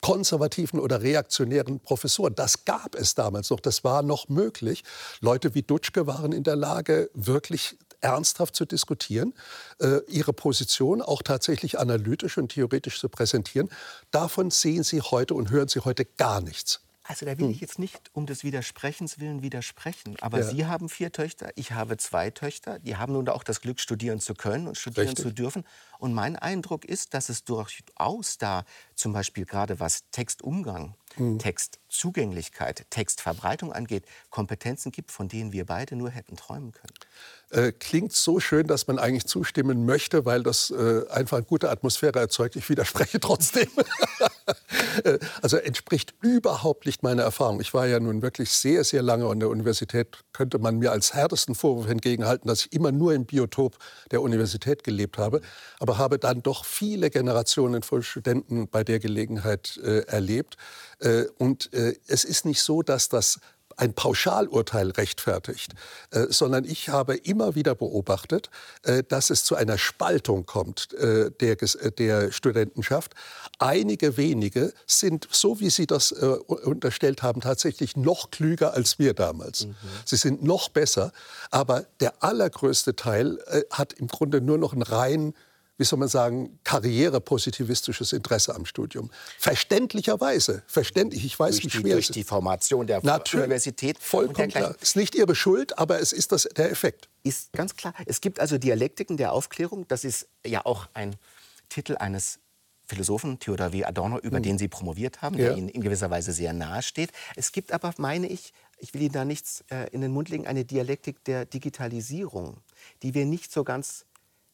konservativen oder reaktionären Professoren. Das gab es damals noch, das war noch möglich. Leute wie Dutschke waren in der Lage, wirklich ernsthaft zu diskutieren, äh, ihre Position auch tatsächlich analytisch und theoretisch zu präsentieren. Davon sehen Sie heute und hören Sie heute gar nichts. Also da will hm. ich jetzt nicht um des Widersprechens willen widersprechen. Aber ja. Sie haben vier Töchter, ich habe zwei Töchter. Die haben nun auch das Glück, studieren zu können und studieren Richtig. zu dürfen. Und mein Eindruck ist, dass es durchaus da zum Beispiel gerade was Textumgang, mhm. Textzugänglichkeit, Textverbreitung angeht, Kompetenzen gibt, von denen wir beide nur hätten träumen können. Äh, klingt so schön, dass man eigentlich zustimmen möchte, weil das äh, einfach eine gute Atmosphäre erzeugt. Ich widerspreche trotzdem. Äh, also entspricht überhaupt nicht meiner Erfahrung. Ich war ja nun wirklich sehr, sehr lange an der Universität. Könnte man mir als härtesten Vorwurf entgegenhalten, dass ich immer nur im Biotop der Universität gelebt habe. Aber habe dann doch viele Generationen von Studenten bei der Gelegenheit äh, erlebt. Äh, und äh, es ist nicht so, dass das ein Pauschalurteil rechtfertigt, äh, sondern ich habe immer wieder beobachtet, äh, dass es zu einer Spaltung kommt äh, der, der, Studentenschaft. Einige wenige sind, so wie Sie das unterstellt haben, tatsächlich noch klüger als wir damals. Mhm. Sie sind noch besser, aber der allergrößte Teil hat im Grunde nur noch einen rein wie soll man sagen, karrierepositivistisches Interesse am Studium. Verständlicherweise, verständlich, ich weiß, durch wie schwer die, durch die Formation der Natürlich, Universität. Vollkommen klar. Ist nicht Ihre Schuld, aber es ist das, der Effekt. Ist ganz klar. Es gibt also Dialektiken der Aufklärung. Das ist ja auch ein Titel eines Philosophen, Theodor W. Adorno, über hm. den Sie promoviert haben, ja. der Ihnen in gewisser Weise sehr nahe steht. Es gibt aber, meine ich, ich will Ihnen da nichts äh, in den Mund legen, eine Dialektik der Digitalisierung, die wir nicht so ganz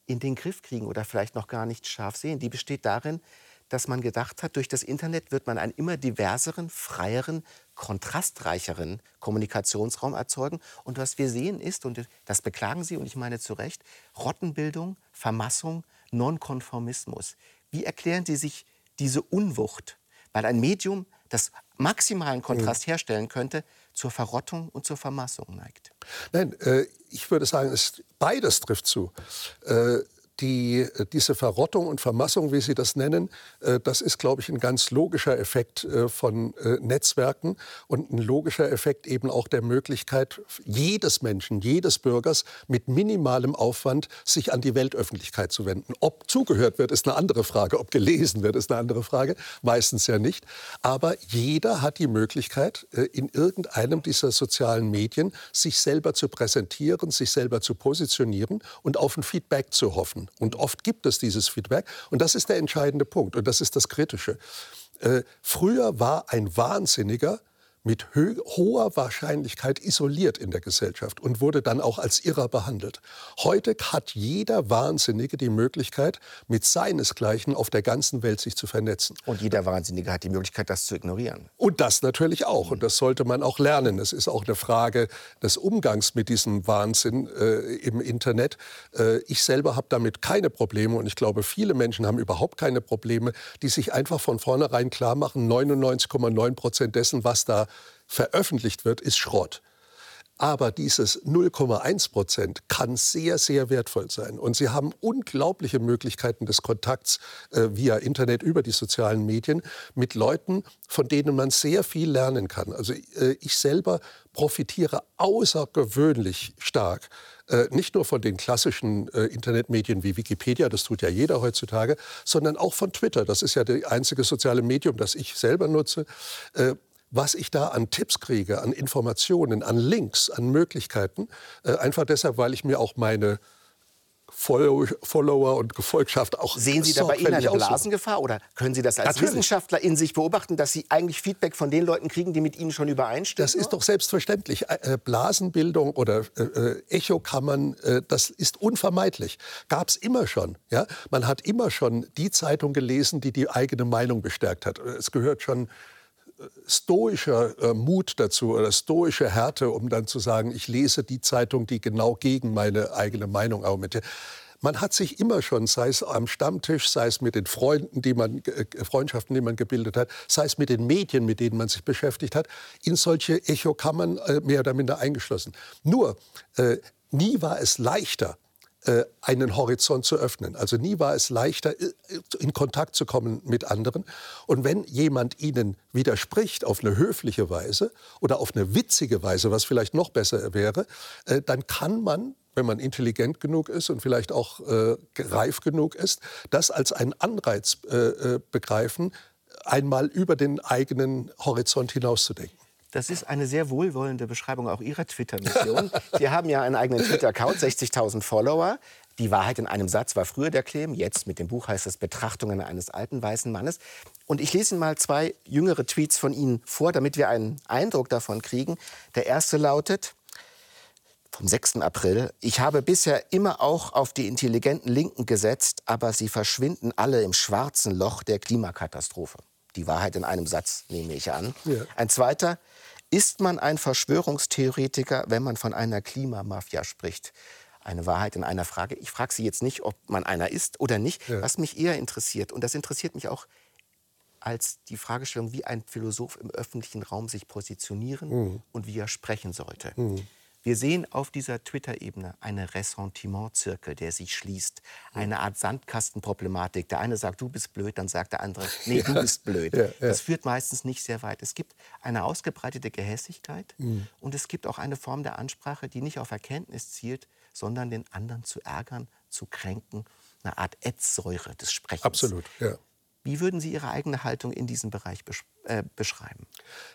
in den Griff kriegen oder vielleicht noch gar nicht scharf sehen. Die besteht darin, dass man gedacht hat, durch das Internet wird man einen immer diverseren, freieren, kontrastreicheren Kommunikationsraum erzeugen. Und was wir sehen ist, und das beklagen Sie, und ich meine zu Recht, Rottenbildung, Vermassung, Nonkonformismus. Wie erklären Sie sich diese Unwucht? Weil ein Medium, das maximalen Kontrast mhm. herstellen könnte, zur Verrottung und zur Vermassung neigt. Nein, äh, ich würde sagen, es, beides trifft zu. Äh, die, äh, diese Verrottung und Vermassung, wie Sie das nennen, äh, das ist, glaube ich, ein ganz logischer Effekt äh, von Netzwerken und ein logischer Effekt eben auch der Möglichkeit jedes Menschen, jedes Bürgers mit minimalem Aufwand sich an die Weltöffentlichkeit zu wenden. Ob zugehört wird, ist eine andere Frage. Ob gelesen wird, ist eine andere Frage. Meistens ja nicht. Aber jeder hat die Möglichkeit, in irgendeinem dieser sozialen Medien sich selber zu präsentieren, sich selber zu positionieren und auf ein Feedback zu hoffen. Und oft gibt es dieses Feedback. Und das ist der entscheidende Punkt. Und das ist das Kritische. Äh, früher war ein Wahnsinniger mit hoher Wahrscheinlichkeit isoliert in der Gesellschaft und wurde dann auch als Irrer behandelt. Heute hat jeder Wahnsinnige die Möglichkeit, mit seinesgleichen auf der ganzen Welt sich zu vernetzen. Und jeder Wahnsinnige hat die Möglichkeit, das zu ignorieren. Und das natürlich auch. Und das sollte man auch lernen. Es ist auch eine Frage des Umgangs mit diesem Wahnsinn äh, im Internet. Äh, ich selber habe damit keine Probleme und ich glaube, viele Menschen haben überhaupt keine Probleme, die sich einfach von vornherein klar machen, 99,9 Prozent dessen, was da veröffentlicht wird, ist Schrott. Aber dieses 0,1 Prozent kann sehr, sehr wertvoll sein. Und Sie haben unglaubliche Möglichkeiten des Kontakts äh, via Internet, über die sozialen Medien mit Leuten, von denen man sehr viel lernen kann. Also äh, ich selber profitiere außergewöhnlich stark äh, nicht nur von den klassischen äh, Internetmedien wie Wikipedia, das tut ja jeder heutzutage, sondern auch von Twitter. Das ist ja das einzige soziale Medium, das ich selber nutze. Äh, was ich da an Tipps kriege, an Informationen, an Links, an Möglichkeiten. Äh, einfach deshalb, weil ich mir auch meine Follower und Gefolgschaft auch Sehen Sie dabei Ihnen eine Blasengefahr oder können Sie das als Natürlich. Wissenschaftler in sich beobachten, dass Sie eigentlich Feedback von den Leuten kriegen, die mit Ihnen schon übereinstimmen? Das ist doch selbstverständlich. Äh, Blasenbildung oder äh, Echokammern, äh, das ist unvermeidlich. Gab es immer schon. Ja? Man hat immer schon die Zeitung gelesen, die die eigene Meinung bestärkt hat. Es gehört schon stoischer äh, Mut dazu oder stoische Härte, um dann zu sagen, ich lese die Zeitung, die genau gegen meine eigene Meinung argumentiert. Man hat sich immer schon, sei es am Stammtisch, sei es mit den Freunden, die man, äh, Freundschaften, die man gebildet hat, sei es mit den Medien, mit denen man sich beschäftigt hat, in solche Echokammern äh, mehr oder minder eingeschlossen. Nur, äh, nie war es leichter, äh, einen Horizont zu öffnen. Also nie war es leichter, äh, in Kontakt zu kommen mit anderen. Und wenn jemand ihnen widerspricht auf eine höfliche Weise oder auf eine witzige Weise, was vielleicht noch besser wäre, äh, dann kann man wenn man intelligent genug ist und vielleicht auch äh, reif genug ist, das als einen Anreiz äh, äh, begreifen, einmal über den eigenen Horizont hinauszudenken. Das ist eine sehr wohlwollende Beschreibung auch Ihrer Twitter-Mission. Sie haben ja einen eigenen Twitter-Account, 60.000 Follower. Die Wahrheit in einem Satz war früher der Claim. Jetzt mit dem Buch heißt es Betrachtungen eines alten weißen Mannes. Und ich lese Ihnen mal zwei jüngere Tweets von Ihnen vor, damit wir einen Eindruck davon kriegen. Der erste lautet, vom 6. April. Ich habe bisher immer auch auf die intelligenten Linken gesetzt, aber sie verschwinden alle im schwarzen Loch der Klimakatastrophe. Die Wahrheit in einem Satz, nehme ich an. Ja. Ein zweiter, ist man ein Verschwörungstheoretiker, wenn man von einer Klimamafia spricht? Eine Wahrheit in einer Frage. Ich frage Sie jetzt nicht, ob man einer ist oder nicht. Ja. Was mich eher interessiert, und das interessiert mich auch als die Fragestellung, wie ein Philosoph im öffentlichen Raum sich positionieren mhm. und wie er sprechen sollte. Mhm. Wir sehen auf dieser Twitter-Ebene eine Ressentiment-Zirkel, der sich schließt. Eine Art Sandkastenproblematik. Der eine sagt, du bist blöd, dann sagt der andere, nee, du bist blöd. Ja, ja. Das führt meistens nicht sehr weit. Es gibt eine ausgebreitete Gehässigkeit mhm. und es gibt auch eine Form der Ansprache, die nicht auf Erkenntnis zielt, sondern den anderen zu ärgern, zu kränken. Eine Art Ätzsäure des Sprechens. Absolut, ja. Wie würden Sie Ihre eigene Haltung in diesem Bereich besch äh, beschreiben?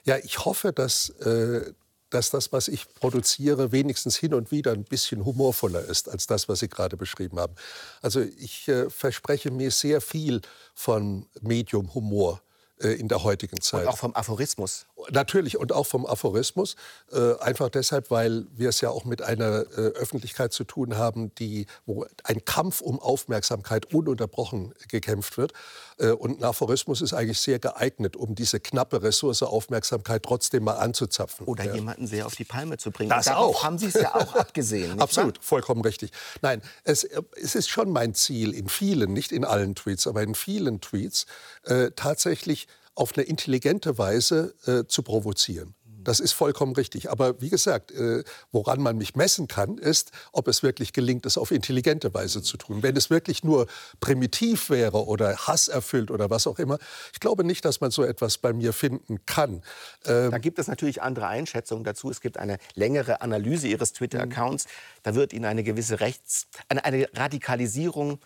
Ja, ich hoffe, dass äh, dass das, was ich produziere, wenigstens hin und wieder ein bisschen humorvoller ist als das, was Sie gerade beschrieben haben. Also ich äh, verspreche mir sehr viel von Medium Humor äh, in der heutigen Zeit. Und auch vom Aphorismus. Natürlich und auch vom Aphorismus. Äh, einfach deshalb, weil wir es ja auch mit einer äh, Öffentlichkeit zu tun haben, die, wo ein Kampf um Aufmerksamkeit ununterbrochen gekämpft wird. Äh, und ein Aphorismus ist eigentlich sehr geeignet, um diese knappe Ressource Aufmerksamkeit trotzdem mal anzuzapfen. Oder ja. jemanden sehr auf die Palme zu bringen. Das auch. haben Sie es ja auch abgesehen. Absolut, wahr? vollkommen richtig. Nein, es, es, ist schon mein Ziel in vielen, nicht in allen Tweets, aber in vielen Tweets, äh, tatsächlich auf eine intelligente Weise äh, zu provozieren. Das ist vollkommen richtig. Aber wie gesagt, äh, woran man mich messen kann, ist, ob es wirklich gelingt, es auf intelligente Weise zu tun. Wenn es wirklich nur primitiv wäre oder hasserfüllt oder was auch immer, ich glaube nicht, dass man so etwas bei mir finden kann. Ähm da gibt es natürlich andere Einschätzungen dazu. Es gibt eine längere Analyse Ihres Twitter-Accounts. Da wird Ihnen eine gewisse Rechts-, eine, eine Radikalisierung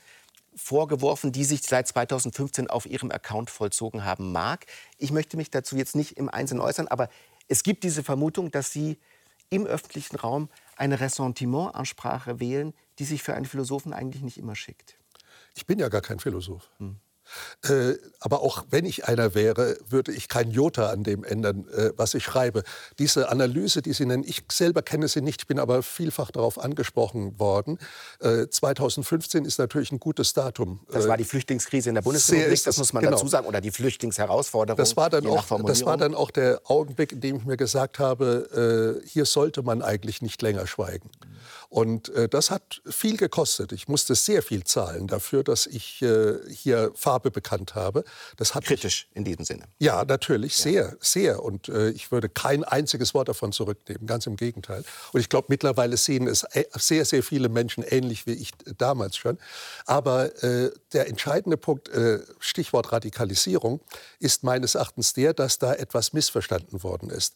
vorgeworfen, die sich seit 2015 auf Ihrem Account vollzogen haben mag. Ich möchte mich dazu jetzt nicht im Einzelnen äußern, aber es gibt diese Vermutung, dass Sie im öffentlichen Raum eine Ressentiment-Ansprache wählen, die sich für einen Philosophen eigentlich nicht immer schickt. Ich bin ja gar kein Philosoph. Hm. Äh, aber auch wenn ich einer wäre, würde ich kein Jota an dem ändern, äh, was ich schreibe. Diese Analyse, die Sie nennen, ich selber kenne sie nicht, bin aber vielfach darauf angesprochen worden. Äh, 2015 ist natürlich ein gutes Datum. Das war die Flüchtlingskrise in der Bundesrepublik, das muss man genau. dazu sagen, oder die Flüchtlingsherausforderung. Das war, dann auch, das war dann auch der Augenblick, in dem ich mir gesagt habe, äh, hier sollte man eigentlich nicht länger schweigen. Und äh, das hat viel gekostet. Ich musste sehr viel zahlen dafür, dass ich äh, hier Farbe bekannt habe. Das hat Kritisch in diesem Sinne. Ja, natürlich, ja. sehr, sehr. Und äh, ich würde kein einziges Wort davon zurücknehmen, ganz im Gegenteil. Und ich glaube, mittlerweile sehen es äh, sehr, sehr viele Menschen ähnlich wie ich damals schon. Aber äh, der entscheidende Punkt, äh, Stichwort Radikalisierung, ist meines Erachtens der, dass da etwas missverstanden worden ist.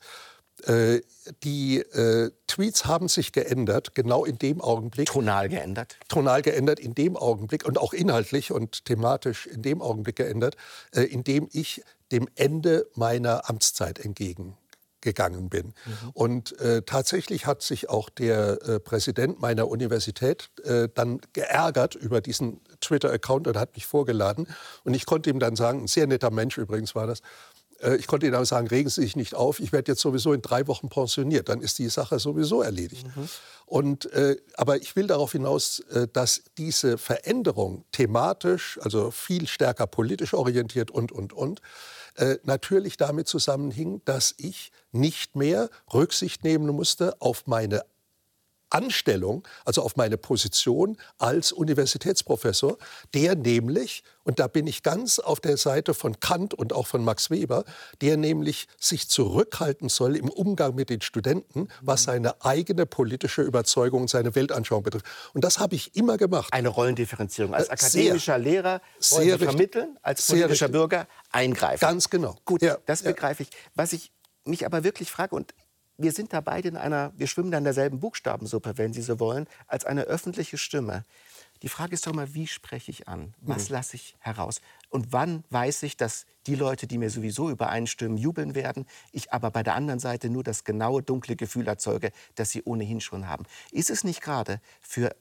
Äh, die äh, Tweets haben sich geändert, genau in dem Augenblick. Tonal geändert? Tonal geändert in dem Augenblick und auch inhaltlich und thematisch in dem Augenblick geändert, äh, in dem ich dem Ende meiner Amtszeit entgegengegangen bin. Mhm. Und äh, tatsächlich hat sich auch der äh, Präsident meiner Universität dann geärgert über diesen Twitter-Account und hat mich vorgeladen. Und ich konnte ihm dann sagen, ein sehr netter Mensch übrigens war das, ich konnte Ihnen aber sagen, regen Sie sich nicht auf, ich werde jetzt sowieso in drei Wochen pensioniert, dann ist die Sache sowieso erledigt. Mhm. Und, äh, aber ich will darauf hinaus, äh, dass diese Veränderung thematisch, also viel stärker politisch orientiert und, und, und, äh, natürlich damit zusammenhing, dass ich nicht mehr Rücksicht nehmen musste auf meine Anstellung, also auf meine Position als Universitätsprofessor, der nämlich, und da bin ich ganz auf der Seite von Kant und auch von Max Weber, der nämlich sich zurückhalten soll im Umgang mit den Studenten, was seine eigene politische Überzeugung und seine Weltanschauung betrifft. Und das habe ich immer gemacht. Eine Rollendifferenzierung. Als akademischer sehr, Lehrer wollen Sie vermitteln, als politischer Bürger eingreifen. Ganz genau. Gut, ja, das begreife ja. ich. Was ich mich aber wirklich frage, und wir sind da beide in einer, wir schwimmen da in derselben Buchstabensuppe, wenn Sie so wollen, als eine öffentliche Stimme. Die Frage ist doch mal, wie spreche ich an? Was mhm. lasse ich heraus? Und wann weiß ich, dass die Leute, die mir sowieso übereinstimmen, jubeln werden, ich aber bei der anderen Seite nur das genaue, dunkle Gefühl erzeuge, das sie ohnehin schon haben? Ist es nicht gerade für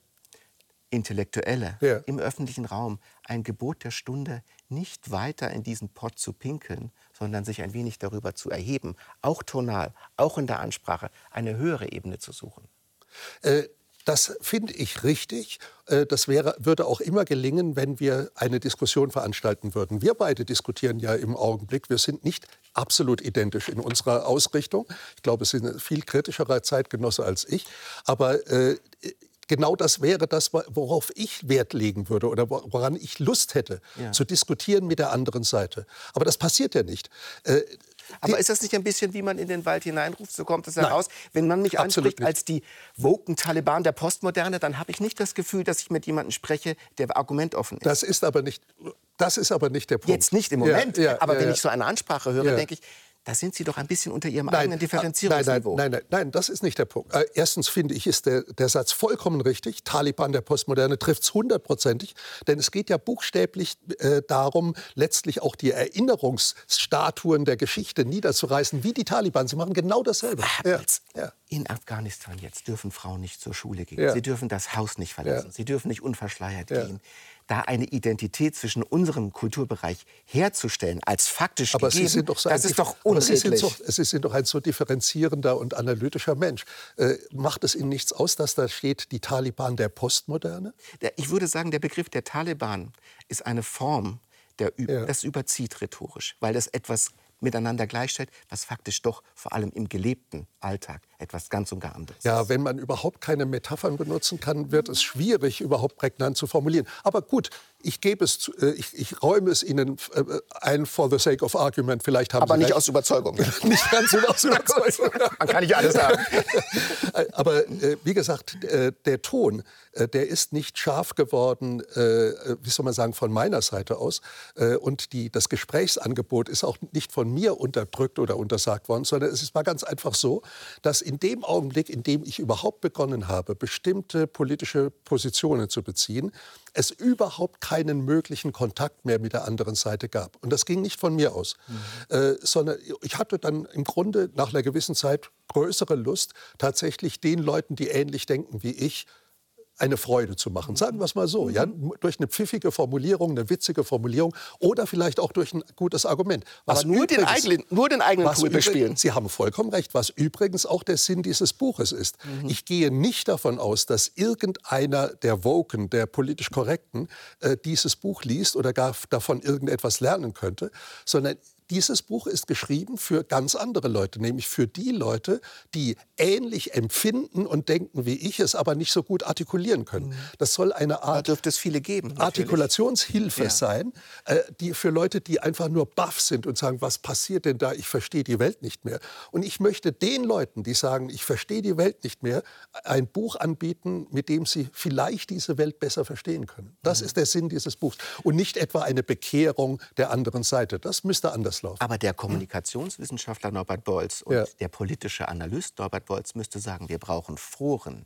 Intellektuelle ja. im öffentlichen Raum ein Gebot der Stunde, nicht weiter in diesen Pott zu pinkeln, sondern sich ein wenig darüber zu erheben, auch tonal, auch in der Ansprache, eine höhere Ebene zu suchen? Äh, das finde ich richtig. Äh, das wäre, würde auch immer gelingen, wenn wir eine Diskussion veranstalten würden. Wir beide diskutieren ja im Augenblick. Wir sind nicht absolut identisch in unserer Ausrichtung. Ich glaube, es sind viel kritischerer Zeitgenosse als ich. Aber äh, genau das wäre das, worauf ich Wert legen würde oder woran ich Lust hätte, ja. zu diskutieren mit der anderen Seite. Aber das passiert ja nicht. Äh, aber ist das nicht ein bisschen, wie man in den Wald hineinruft, so kommt es heraus? Wenn man mich anspricht als die woken Taliban der Postmoderne, dann habe ich nicht das Gefühl, dass ich mit jemandem spreche, der argumentoffen ist. Das ist aber nicht, das ist aber nicht der Punkt. Jetzt nicht im Moment, ja, ja, aber ja, wenn ich so eine Ansprache höre, denke ich, da sind Sie doch ein bisschen unter Ihrem nein, eigenen äh, Differenzierungsniveau. Nein, nein, nein, nein, das ist nicht der Punkt. Äh, erstens finde ich, ist der, der Satz vollkommen richtig. Taliban der Postmoderne trifft es hundertprozentig. Denn es geht ja buchstäblich äh, darum, letztlich auch die Erinnerungsstatuen der Geschichte niederzureißen, wie die Taliban. Sie machen genau dasselbe. Ja. Ja. In Afghanistan jetzt dürfen Frauen nicht zur Schule gehen. Ja. Sie dürfen das Haus nicht verlassen. Sie dürfen nicht unverschleiert gehen da eine Identität zwischen unserem Kulturbereich herzustellen, als faktisch aber gegeben, Sie sind doch so das ist doch unredlich. Sie sind, so, Sie sind doch ein so differenzierender und analytischer Mensch. Äh, macht es Ihnen nichts aus, dass da steht, die Taliban der Postmoderne? Ich würde sagen, der Begriff der Taliban ist eine Form, der, ja. das überzieht rhetorisch, weil das etwas miteinander gleichstellt, was faktisch doch vor allem im gelebten Alltag etwas ganz und gar anderes Ja, wenn man überhaupt keine Metaphern benutzen kann, wird es schwierig, überhaupt prägnant zu formulieren. Aber gut, ich gebe es, zu, äh, ich, ich, räume es Ihnen äh, ein for the sake of argument. Vielleicht haben Aber Sie nicht recht. aus Überzeugung. nicht ganz aus Überzeugung. Man kann nicht alles sagen. Aber äh, wie gesagt, der Ton, der ist nicht scharf geworden, wie soll man sagen, von meiner Seite aus. und die, das Gesprächsangebot ist auch nicht von mir unterdrückt oder untersagt worden, sondern es war ganz einfach so, dass in dem Augenblick, in dem ich überhaupt begonnen habe, bestimmte politische Positionen zu beziehen, es überhaupt keinen möglichen Kontakt mehr mit der anderen Seite gab. Und das ging nicht von mir aus, mhm. äh, sondern ich hatte dann im Grunde nach einer gewissen Zeit größere Lust, tatsächlich den Leuten, die ähnlich denken wie ich, eine Freude zu machen. Sagen wir es mal so, ja, durch eine pfiffige Formulierung, eine witzige Formulierung oder vielleicht auch durch ein gutes Argument. Was Aber nur, übrigens, den eigenen, nur den eigenen Pool bespielen. Sie haben vollkommen recht, was übrigens auch der Sinn dieses Buches ist. Mhm. Ich gehe nicht davon aus, dass irgendeiner der Woken, der politisch Korrekten, äh, dieses Buch liest oder gar davon irgendetwas lernen könnte, sondern dieses Buch ist geschrieben für ganz andere Leute, nämlich für die Leute, die ähnlich empfinden und denken wie ich, es aber nicht so gut artikulieren können. Mhm. Das soll eine Art da dürfte es viele geben, Artikulationshilfe ja. sein, äh, die für Leute, die einfach nur baff sind und sagen, was passiert denn da? Ich verstehe die Welt nicht mehr. Und ich möchte den Leuten, die sagen, ich verstehe die Welt nicht mehr, ein Buch anbieten, mit dem sie vielleicht diese Welt besser verstehen können. Das mhm. ist der Sinn dieses Buchs und nicht etwa eine Bekehrung der anderen Seite. Das müsste anders Kreislauf. Aber der Kommunikationswissenschaftler Norbert Bolz und ja. der politische Analyst Norbert Bolz müsste sagen, wir brauchen Foren,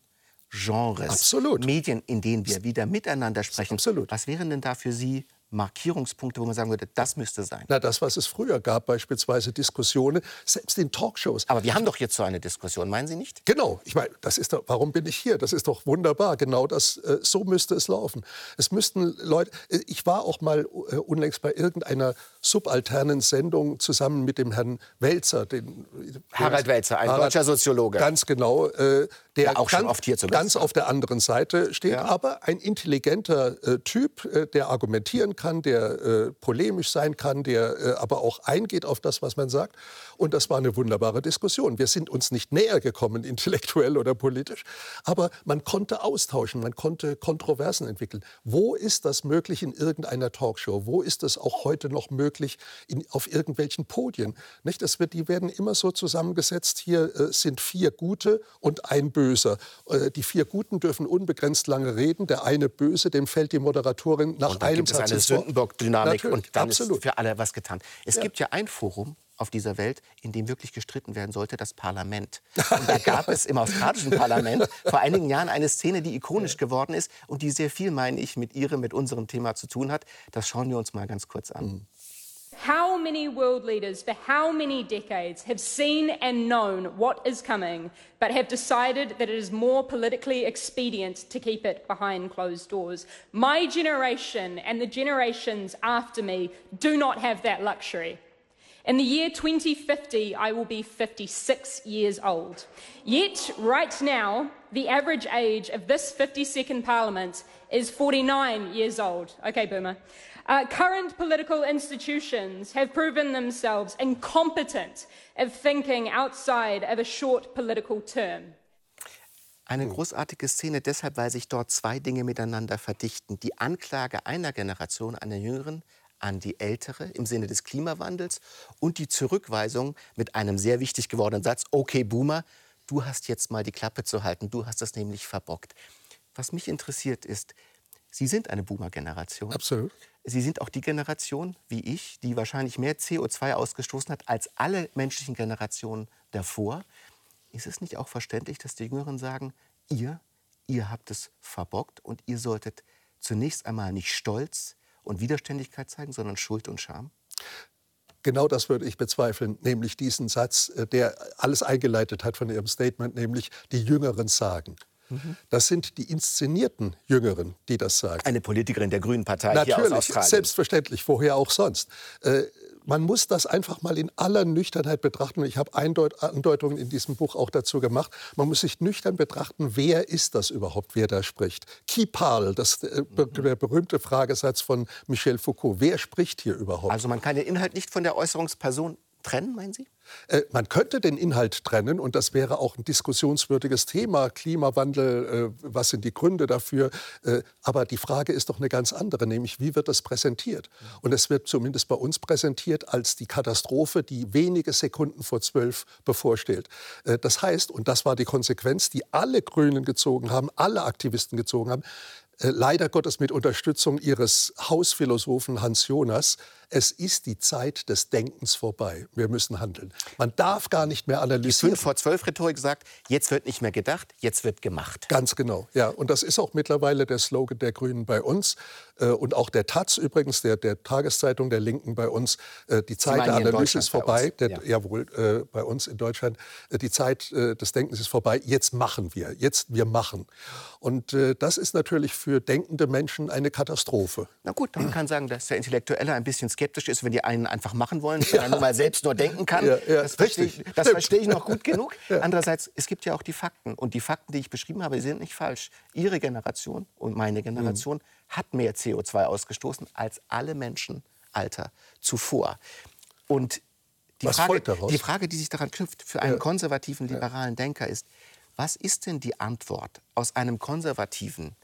Genres, Absolut. Medien, in denen wir wieder miteinander sprechen. Absolut. Was wären denn da für Sie Markierungspunkte, wo man sagen würde, das müsste sein? Na, das, was es früher gab, beispielsweise Diskussionen, selbst in Talkshows. Aber wir haben doch jetzt so eine Diskussion, meinen Sie nicht? Genau. Ich meine, das ist doch, warum bin ich hier? Das ist doch wunderbar. Genau das, äh, so müsste es laufen. Es müssten Leute, äh, ich war auch mal äh, unlängst bei irgendeiner subalternen Sendung zusammen mit dem Herrn Welzer. Den, Harald Welzer, ein Harald, deutscher Soziologe. Ganz genau. Äh, der ja, auch ganz, schon oft hier ganz auf der anderen Seite steht, ja. aber ein intelligenter äh, Typ, äh, der argumentieren kann, der äh, polemisch sein kann, der äh, aber auch eingeht auf das, was man sagt. Und das war eine wunderbare Diskussion. Wir sind uns nicht näher gekommen, intellektuell oder politisch, aber man konnte austauschen, man konnte Kontroversen entwickeln. Wo ist das möglich in irgendeiner Talkshow? Wo ist es auch heute noch möglich in, auf irgendwelchen Podien? Nicht? Es wird, die werden immer so zusammengesetzt, hier äh, sind vier Gute und ein Böser. Äh, die vier Guten dürfen unbegrenzt lange reden, der eine Böse, dem fällt die Moderatorin nach und einem gibt Satz es eine Sündenbock-Dynamik und dann absolut. ist für alle was getan. Es ja. gibt ja ein Forum, auf dieser Welt, in dem wirklich gestritten werden sollte, das Parlament. Und da gab es im australischen Parlament vor einigen Jahren eine Szene, die ikonisch geworden ist und die sehr viel, meine ich, mit ihrem, mit unserem Thema zu tun hat. Das schauen wir uns mal ganz kurz an. Mhm. How many world leaders for how many decades have seen and known what is coming, but have decided that it is more politically expedient to keep it behind closed doors? My generation and the generations after me do not have that luxury. In the year 2050, I will be 56 years old. Yet, right now, the average age of this 52nd Parliament is 49 years old. Okay, Boomer. Uh, current political institutions have proven themselves incompetent of thinking outside of a short political term. Eine großartige Szene deshalb, weil sich dort zwei Dinge miteinander verdichten. Die Anklage einer Generation, einer jüngeren, an die Ältere im Sinne des Klimawandels und die Zurückweisung mit einem sehr wichtig gewordenen Satz, okay Boomer, du hast jetzt mal die Klappe zu halten, du hast das nämlich verbockt. Was mich interessiert ist, Sie sind eine Boomer-Generation. Absolut. Sie sind auch die Generation, wie ich, die wahrscheinlich mehr CO2 ausgestoßen hat als alle menschlichen Generationen davor. Ist es nicht auch verständlich, dass die Jüngeren sagen, ihr, ihr habt es verbockt und ihr solltet zunächst einmal nicht stolz, und Widerständigkeit zeigen, sondern Schuld und Scham? Genau das würde ich bezweifeln, nämlich diesen Satz, äh, der alles eingeleitet hat von Ihrem Statement, nämlich die Jüngeren sagen. Mhm. Das sind die inszenierten Jüngeren, die das sagen. Eine Politikerin der Grünen Partei Natürlich, hier aus Australien. selbstverständlich, woher auch sonst. Äh, man muss das einfach mal in aller Nüchternheit betrachten. Ich habe Andeutungen in diesem Buch auch dazu gemacht. Man muss sich nüchtern betrachten, wer ist das überhaupt, wer da spricht. Qui parle, das äh, der berühmte Fragesatz von Michel Foucault. Wer spricht hier überhaupt? Also man kann den Inhalt nicht von der Äußerungsperson trennen, meinen Sie? Äh, man könnte den Inhalt trennen und das wäre auch ein diskussionswürdiges Thema. Klimawandel, äh, was sind die Gründe dafür? Äh, aber die Frage ist doch eine ganz andere, nämlich wie wird das präsentiert? Und es wird zumindest bei uns präsentiert als die Katastrophe, die wenige Sekunden vor zwölf bevorsteht. Das heißt, und das war die Konsequenz, die alle Grünen gezogen haben, alle Aktivisten gezogen haben, leider Gottes mit Unterstützung ihres Hausphilosophen Hans Jonas, es ist die Zeit des Denkens vorbei. Wir müssen handeln. Man darf gar nicht mehr analysieren. Die 5 vor 12 Rhetorik sagt, jetzt wird nicht mehr gedacht, jetzt wird gemacht. Ganz genau, ja. Und das ist auch mittlerweile der Slogan der Grünen bei uns äh, und auch der Taz übrigens, der, der Tageszeitung der Linken bei uns. Äh, die Zeit der Analyse ist vorbei. Der, ja. Jawohl, äh, bei uns in Deutschland. Äh, die Zeit des Denkens ist vorbei. Jetzt machen wir. Jetzt wir machen. Und das ist natürlich für denkende Menschen eine Katastrophe. Na gut, man kann sagen, dass der Intellektuelle ein bisschen skeptisch ist, wenn die einen einfach machen wollen, wenn ja. er nur mal selbst nur denken kann. Ja, ja, das verstehe ich, das verstehe ich noch gut genug. Andererseits, es gibt ja auch die Fakten. Und die Fakten, die ich beschrieben habe, sind nicht falsch. Ihre Generation und meine Generation mhm. hat mehr CO2 ausgestoßen als alle Menschen Alter zuvor. Und die Frage, die Frage, die sich daran knüpft, für einen konservativen, liberalen Denker ist, was ist denn die Antwort aus einem konservativen.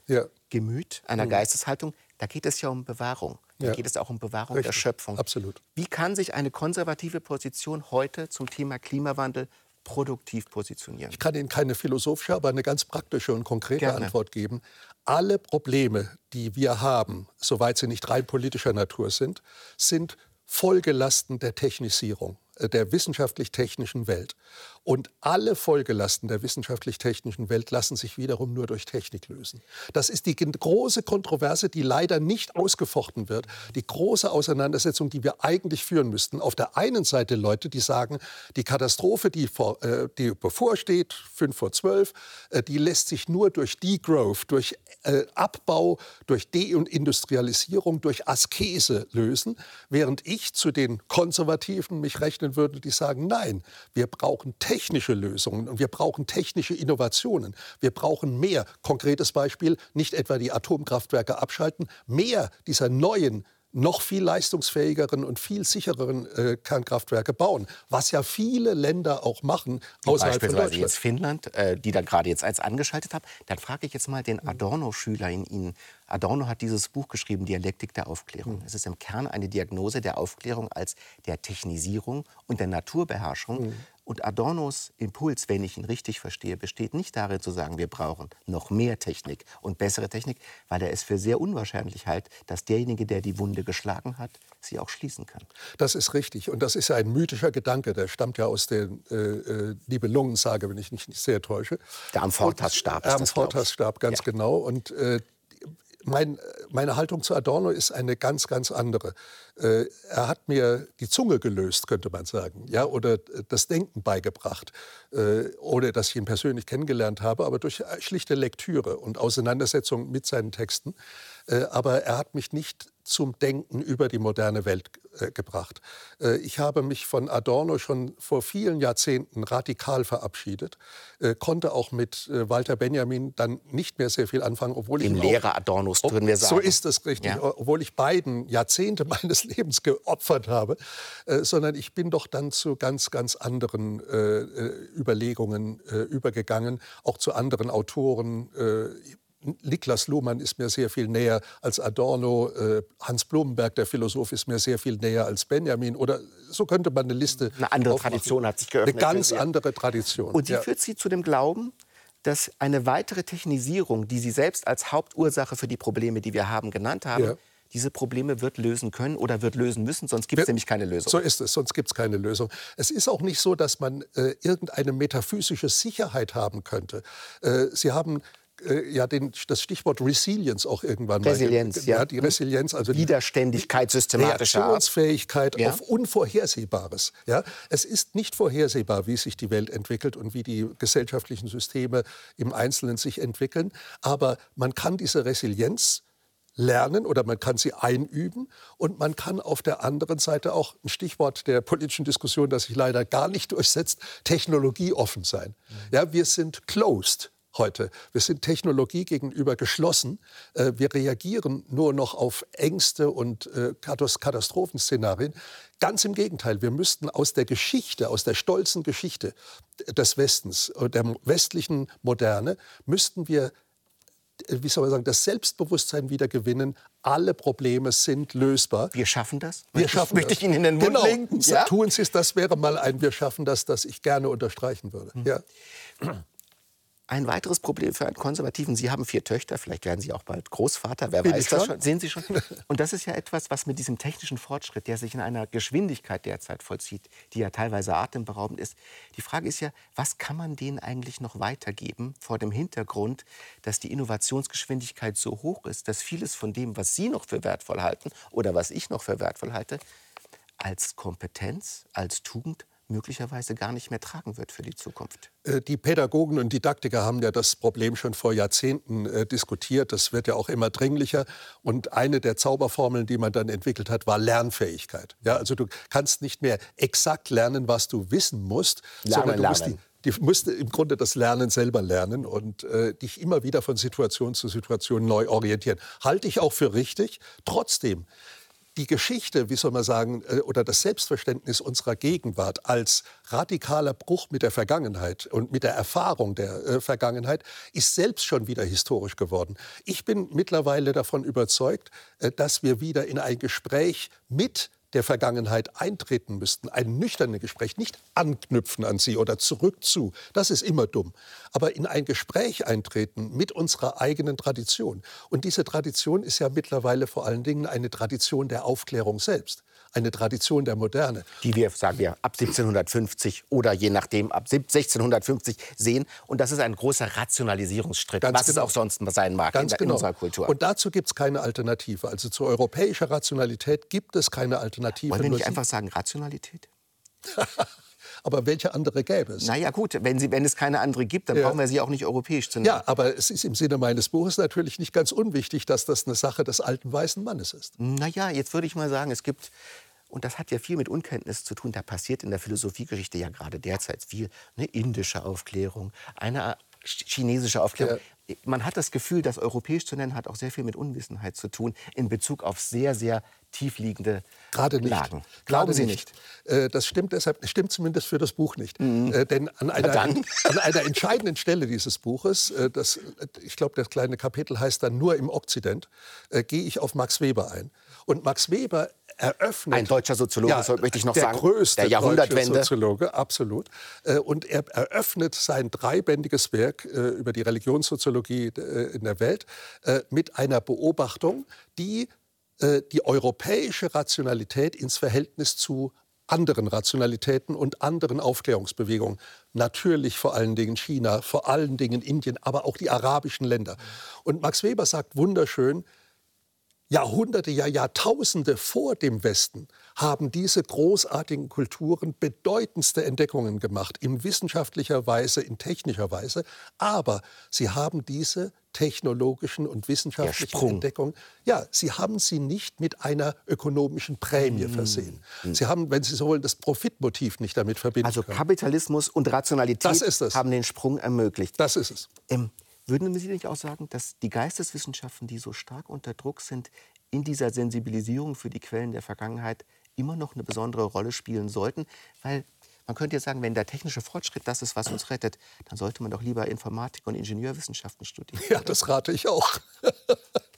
Gemüt, einer mhm. Geisteshaltung? Da geht es ja um Bewahrung. Da ja. geht es auch um Bewahrung Richtig. der Schöpfung. Absolut. Wie kann sich eine konservative Position heute zum Thema Klimawandel produktiv positionieren? Ich kann Ihnen keine philosophische, aber eine ganz praktische und konkrete Gerne. Antwort geben. Alle Probleme, die wir haben, soweit sie nicht rein politischer Natur sind, sind Folgelasten der Technisierung. Äh, der wissenschaftlich-technischen Welt. Und alle Folgelasten der wissenschaftlich-technischen Welt lassen sich wiederum nur durch Technik lösen. Das ist die große Kontroverse, die leider nicht ausgefochten wird. Die große Auseinandersetzung, die wir eigentlich führen müssten. Auf der einen Seite Leute, die sagen, die Katastrophe, die, vor, äh, die bevorsteht, 5 vor 12, äh, die lässt sich nur durch Degrowth, durch äh, Abbau, durch Deindustrialisierung, durch Askese lösen. Während ich zu den Konservativen mich rechnen würde, die sagen, nein, wir brauchen technische Lösungen und wir brauchen technische Innovationen. Wir brauchen mehr. Konkretes Beispiel, nicht etwa die Atomkraftwerke abschalten, mehr dieser neuen noch viel leistungsfähigeren und viel sichereren äh, Kernkraftwerke bauen, was ja viele Länder auch machen außerhalb Beispielsweise von Deutschland. jetzt Finnland, äh, die da gerade jetzt eins angeschaltet haben. Dann frage ich jetzt mal den Adorno-Schüler in Ihnen. Adorno hat dieses Buch geschrieben, Dialektik der Aufklärung. Es ist im Kern eine Diagnose der Aufklärung als der Technisierung und der Naturbeherrschung. Und Adornos Impuls, wenn ich ihn richtig verstehe, besteht nicht darin zu sagen, wir brauchen noch mehr Technik und bessere Technik, weil er es für sehr unwahrscheinlich hält, dass derjenige, der die Wunde geschlagen hat, sie auch schließen kann. Das ist richtig. Und das ist ja ein mythischer Gedanke. Der stammt ja aus der äh, äh, Nibelungensage, wenn ich mich nicht sehr täusche. Der Amfortas-Stab ich. Amfortas-Stab, ganz Ja. genau. Und äh, mein, meine Haltung zu Adorno ist eine ganz, ganz andere. Äh, er hat mir die Zunge gelöst, könnte man sagen, ja, oder das Denken beigebracht, äh, ohne dass ich ihn persönlich kennengelernt habe, aber durch schlichte Lektüre und Auseinandersetzung mit seinen Texten. Äh, aber er hat mich nicht zum Denken über die moderne Welt äh, gebracht. Äh, ich habe mich von Adorno schon vor vielen Jahrzehnten radikal verabschiedet, äh, konnte auch mit äh, Walter Benjamin dann nicht mehr sehr viel anfangen, obwohl Dem ich auch- Lehrer Adornos, würden wir sagen. so ist es richtig, Ja. obwohl ich beiden Jahrzehnte meines Lebens geopfert habe, äh, sondern ich bin doch dann zu ganz, ganz anderen äh, Überlegungen übergegangen, auch zu anderen Autoren. Niklas Luhmann ist mir sehr viel näher als Adorno, äh, Hans Blumenberg, der Philosoph, ist mir sehr viel näher als Benjamin. Oder so könnte man eine Liste. Eine andere aufmachen. Tradition hat sich geöffnet Eine ganz andere Tradition. Und sie ja. führt Sie zu dem Glauben, dass eine weitere Technisierung, die Sie selbst als Hauptursache für die Probleme, die wir haben, genannt haben, Ja. diese Probleme wird lösen können oder wird lösen müssen, sonst gibt es nämlich keine Lösung. So ist es, sonst gibt es keine Lösung. Es ist auch nicht so, dass man äh, irgendeine metaphysische Sicherheit haben könnte. Äh, Sie haben äh, ja den, das Stichwort Resilience auch irgendwann Resilienz, mal. ge- ja. Die Resilienz, also die Widerständigkeit systematischer. Reaktionsfähigkeit Ja. auf Unvorhersehbares. Ja? Es ist nicht vorhersehbar, wie sich die Welt entwickelt und wie die gesellschaftlichen Systeme im Einzelnen sich entwickeln. Aber man kann diese Resilienz lernen oder man kann sie einüben und man kann auf der anderen Seite auch ein Stichwort der politischen Diskussion, das sich leider gar nicht durchsetzt, technologieoffen sein. Ja, wir sind closed heute. Wir sind Technologie gegenüber geschlossen. Äh, Wir reagieren nur noch auf Ängste und äh, Katas- Katastrophenszenarien. Ganz im Gegenteil, wir müssten aus der Geschichte, aus der stolzen Geschichte des Westens, äh, der westlichen Moderne, müssten wir wie soll man sagen, das Selbstbewusstsein wieder gewinnen. Alle Probleme sind lösbar. Wir schaffen das? Wir schaffen Möchte das. ich Ihnen in den Mund genau. legen? Ja? Tun Sie es, das wäre mal ein Wir schaffen das, das ich gerne unterstreichen würde. Mhm. Ja. Ein weiteres Problem für einen Konservativen, Sie haben vier Töchter, vielleicht werden Sie auch bald Großvater, wer Bin weiß das schon? schon, sehen Sie schon. Und das ist ja etwas, was mit diesem technischen Fortschritt, der sich in einer Geschwindigkeit derzeit vollzieht, die ja teilweise atemberaubend ist. Die Frage ist ja, was kann man denen eigentlich noch weitergeben vor dem Hintergrund, dass die Innovationsgeschwindigkeit so hoch ist, dass vieles von dem, was Sie noch für wertvoll halten oder was ich noch für wertvoll halte, als Kompetenz, als Tugend möglicherweise gar nicht mehr tragen wird für die Zukunft. Äh, Die Pädagogen und Didaktiker haben ja das Problem schon vor Jahrzehnten äh, diskutiert. Das wird ja auch immer dringlicher. Und eine der Zauberformeln, die man dann entwickelt hat, war Lernfähigkeit. Ja, also du kannst nicht mehr exakt lernen, was du wissen musst, Lernen, sondern du musst lernen. die, die musst im Grunde das Lernen selber lernen und äh, dich immer wieder von Situation zu Situation neu orientieren. Halte ich auch für richtig. Trotzdem, die Geschichte, wie soll man sagen, äh, oder das Selbstverständnis unserer Gegenwart als radikaler Bruch mit der Vergangenheit und mit der Erfahrung der äh, Vergangenheit ist selbst schon wieder historisch geworden. Ich bin mittlerweile davon überzeugt, äh, dass wir wieder in ein Gespräch mit der Vergangenheit eintreten müssten, ein nüchternes Gespräch, nicht anknüpfen an sie oder zurück zu, das ist immer dumm, aber in ein Gespräch eintreten mit unserer eigenen Tradition. Und diese Tradition ist ja mittlerweile vor allen Dingen eine Tradition der Aufklärung selbst, eine Tradition der Moderne. die wir, sagen wir, ab 1750 oder je nachdem ab 1650 sehen. Und das ist ein großer Rationalisierungsschritt, Ganz was es genau. auch sonst sein mag Ganz in, genau. unserer Kultur. Und dazu gibt es keine Alternative. Also zu europäischer Rationalität gibt es keine Alternative. Wollen wir nicht einfach sagen Rationalität? Aber welche andere gäbe es? Naja gut, wenn, sie, wenn es keine andere gibt, dann Ja. brauchen wir sie auch nicht europäisch zu nennen. Ja, aber es ist im Sinne meines Buches natürlich nicht ganz unwichtig, dass das eine Sache des alten weißen Mannes ist. Naja, jetzt würde ich mal sagen, es gibt Und das hat ja viel mit Unkenntnis zu tun. Da passiert in der Philosophiegeschichte ja gerade derzeit viel. Eine indische Aufklärung, eine chinesische Aufklärung. Ja. Man hat das Gefühl, das europäisch zu nennen, hat auch sehr viel mit Unwissenheit zu tun in Bezug auf sehr, sehr tiefliegende Gerade nicht. Lagen. Glauben Sie nicht? Äh, das stimmt deshalb, stimmt zumindest für das Buch nicht. Mhm. Äh, denn an einer, an einer, entscheidenden Stelle dieses Buches, äh, das, ich glaube, das kleine Kapitel heißt dann nur im Okzident, gehe ich auf Max Weber ein. Und Max Weber eröffnet. Ein deutscher Soziologe, ja, möchte ich noch der sagen. Größte der Jahrhundertwende. Soziologe, absolut. Äh, und er eröffnet sein dreibändiges Werk äh, über die Religionssoziologie äh, in der Welt mit einer Beobachtung, die die europäische Rationalität ins Verhältnis zu anderen Rationalitäten und anderen Aufklärungsbewegungen. Natürlich vor allen Dingen China, vor allen Dingen Indien, aber auch die arabischen Länder. Und Max Weber sagt wunderschön, Jahrhunderte, ja Jahrtausende vor dem Westen haben diese großartigen Kulturen bedeutendste Entdeckungen gemacht, in wissenschaftlicher Weise, in technischer Weise. Aber sie haben diese technologischen und wissenschaftlichen Entdeckungen, ja, sie haben sie nicht mit einer ökonomischen Prämie mm. versehen. Mm. Sie haben, wenn Sie so wollen, das Profitmotiv nicht damit verbinden Also können. Kapitalismus und Rationalität haben den Sprung ermöglicht. Das ist es. Ähm, würden Sie nicht auch sagen, dass die Geisteswissenschaften, die so stark unter Druck sind, in dieser Sensibilisierung für die Quellen der Vergangenheit immer noch eine besondere Rolle spielen sollten? Weil man könnte ja sagen, wenn der technische Fortschritt das ist, was uns rettet, dann sollte man doch lieber Informatik und Ingenieurwissenschaften studieren. Ja, das rate ich auch.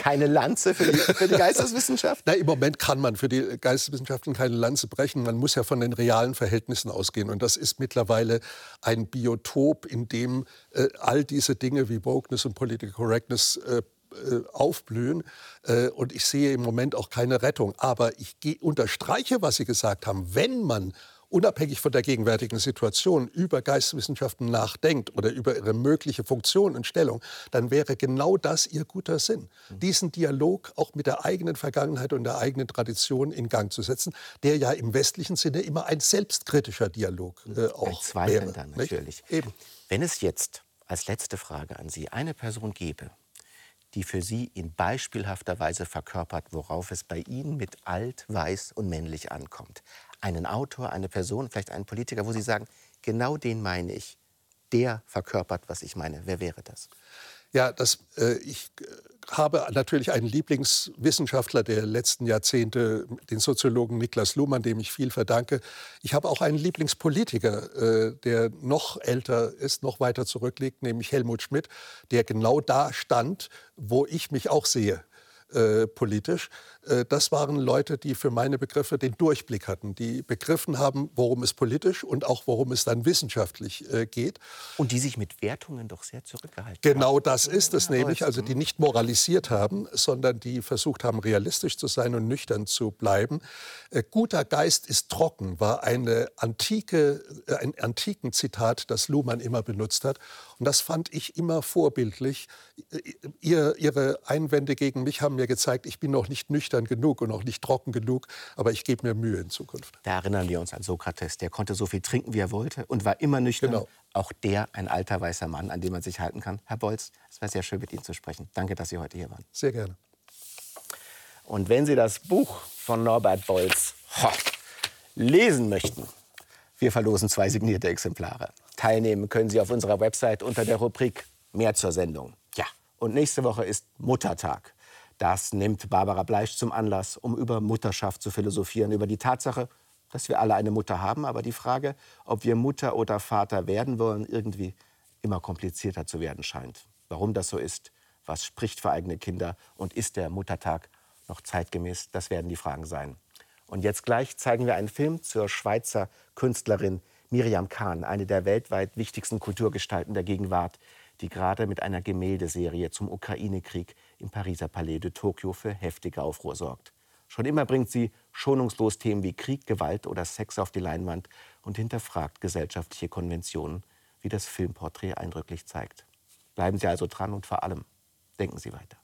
keine Lanze für die, für die Geisteswissenschaft? Na, Im Moment kann man für die Geisteswissenschaften keine Lanze brechen. Man muss ja von den realen Verhältnissen ausgehen. Und das ist mittlerweile ein Biotop, in dem äh, all diese Dinge wie Wokeness und Political Correctness äh, äh aufblühen. Äh, und ich sehe im Moment auch keine Rettung. Aber ich unterstreiche, was Sie gesagt haben. Wenn man unabhängig von der gegenwärtigen Situation über Geisteswissenschaften nachdenkt oder über ihre mögliche Funktion und Stellung, dann wäre genau das ihr guter Sinn, diesen Dialog auch mit der eigenen Vergangenheit und der eigenen Tradition in Gang zu setzen, der ja im westlichen Sinne immer ein selbstkritischer Dialog äh, auch ein wäre. Dann natürlich. Eben. Wenn es jetzt als letzte Frage an Sie eine Person gäbe, die für Sie in beispielhafter Weise verkörpert, worauf es bei Ihnen mit alt, weiß und männlich ankommt einen Autor, eine Person, vielleicht einen Politiker, wo Sie sagen, genau den meine ich, der verkörpert, was ich meine. Wer wäre das? Ja, das, äh, ich äh, habe natürlich einen Lieblingswissenschaftler der letzten Jahrzehnte, den Soziologen Niklas Luhmann, dem ich viel verdanke. Ich habe auch einen Lieblingspolitiker, äh, der noch älter ist, noch weiter zurückliegt, nämlich Helmut Schmidt, der genau da stand, wo ich mich auch sehe äh, politisch. Äh, das waren Leute, die für meine Begriffe den Durchblick hatten, die begriffen haben, worum es politisch und auch worum es dann wissenschaftlich äh, geht. Und die sich mit Wertungen doch sehr zurückgehalten genau haben. Genau das ist es nämlich, also die nicht moralisiert haben, sondern die versucht haben, realistisch zu sein und nüchtern zu bleiben. Äh, guter Geist ist trocken war eine antike, ein antiken Zitat, das Luhmann immer benutzt hat. Und das fand ich immer vorbildlich. Ihr, ihre Einwände gegen mich haben mir gezeigt, ich bin noch nicht nüchtern genug und noch nicht trocken genug, aber ich gebe mir Mühe in Zukunft. Da erinnern wir uns an Sokrates. Der konnte so viel trinken, wie er wollte und war immer nüchtern. Genau. Auch der ein alter weißer Mann, an dem man sich halten kann. Herr Bolz, es war sehr schön, mit Ihnen zu sprechen. Danke, dass Sie heute hier waren. Sehr gerne. Und wenn Sie das Buch von Norbert Bolz ho, lesen möchten, wir verlosen zwei signierte Exemplare. Teilnehmen können Sie auf unserer Website unter der Rubrik Mehr zur Sendung. Ja, und nächste Woche ist Muttertag. Das nimmt Barbara Bleisch zum Anlass, um über Mutterschaft zu philosophieren, über die Tatsache, dass wir alle eine Mutter haben, aber die Frage, ob wir Mutter oder Vater werden wollen, irgendwie immer komplizierter zu werden scheint. Warum das so ist, was spricht für eigene Kinder und ist der Muttertag noch zeitgemäß, das werden die Fragen sein. Und jetzt gleich zeigen wir einen Film zur Schweizer Künstlerin Miriam Kahn, eine der weltweit wichtigsten Kulturgestalten der Gegenwart, die gerade mit einer Gemäldeserie zum Ukraine-Krieg im Pariser Palais de Tokio für heftige Aufruhr sorgt. Schon immer bringt sie schonungslos Themen wie Krieg, Gewalt oder Sex auf die Leinwand und hinterfragt gesellschaftliche Konventionen, wie das Filmporträt eindrücklich zeigt. Bleiben Sie also dran und vor allem denken Sie weiter.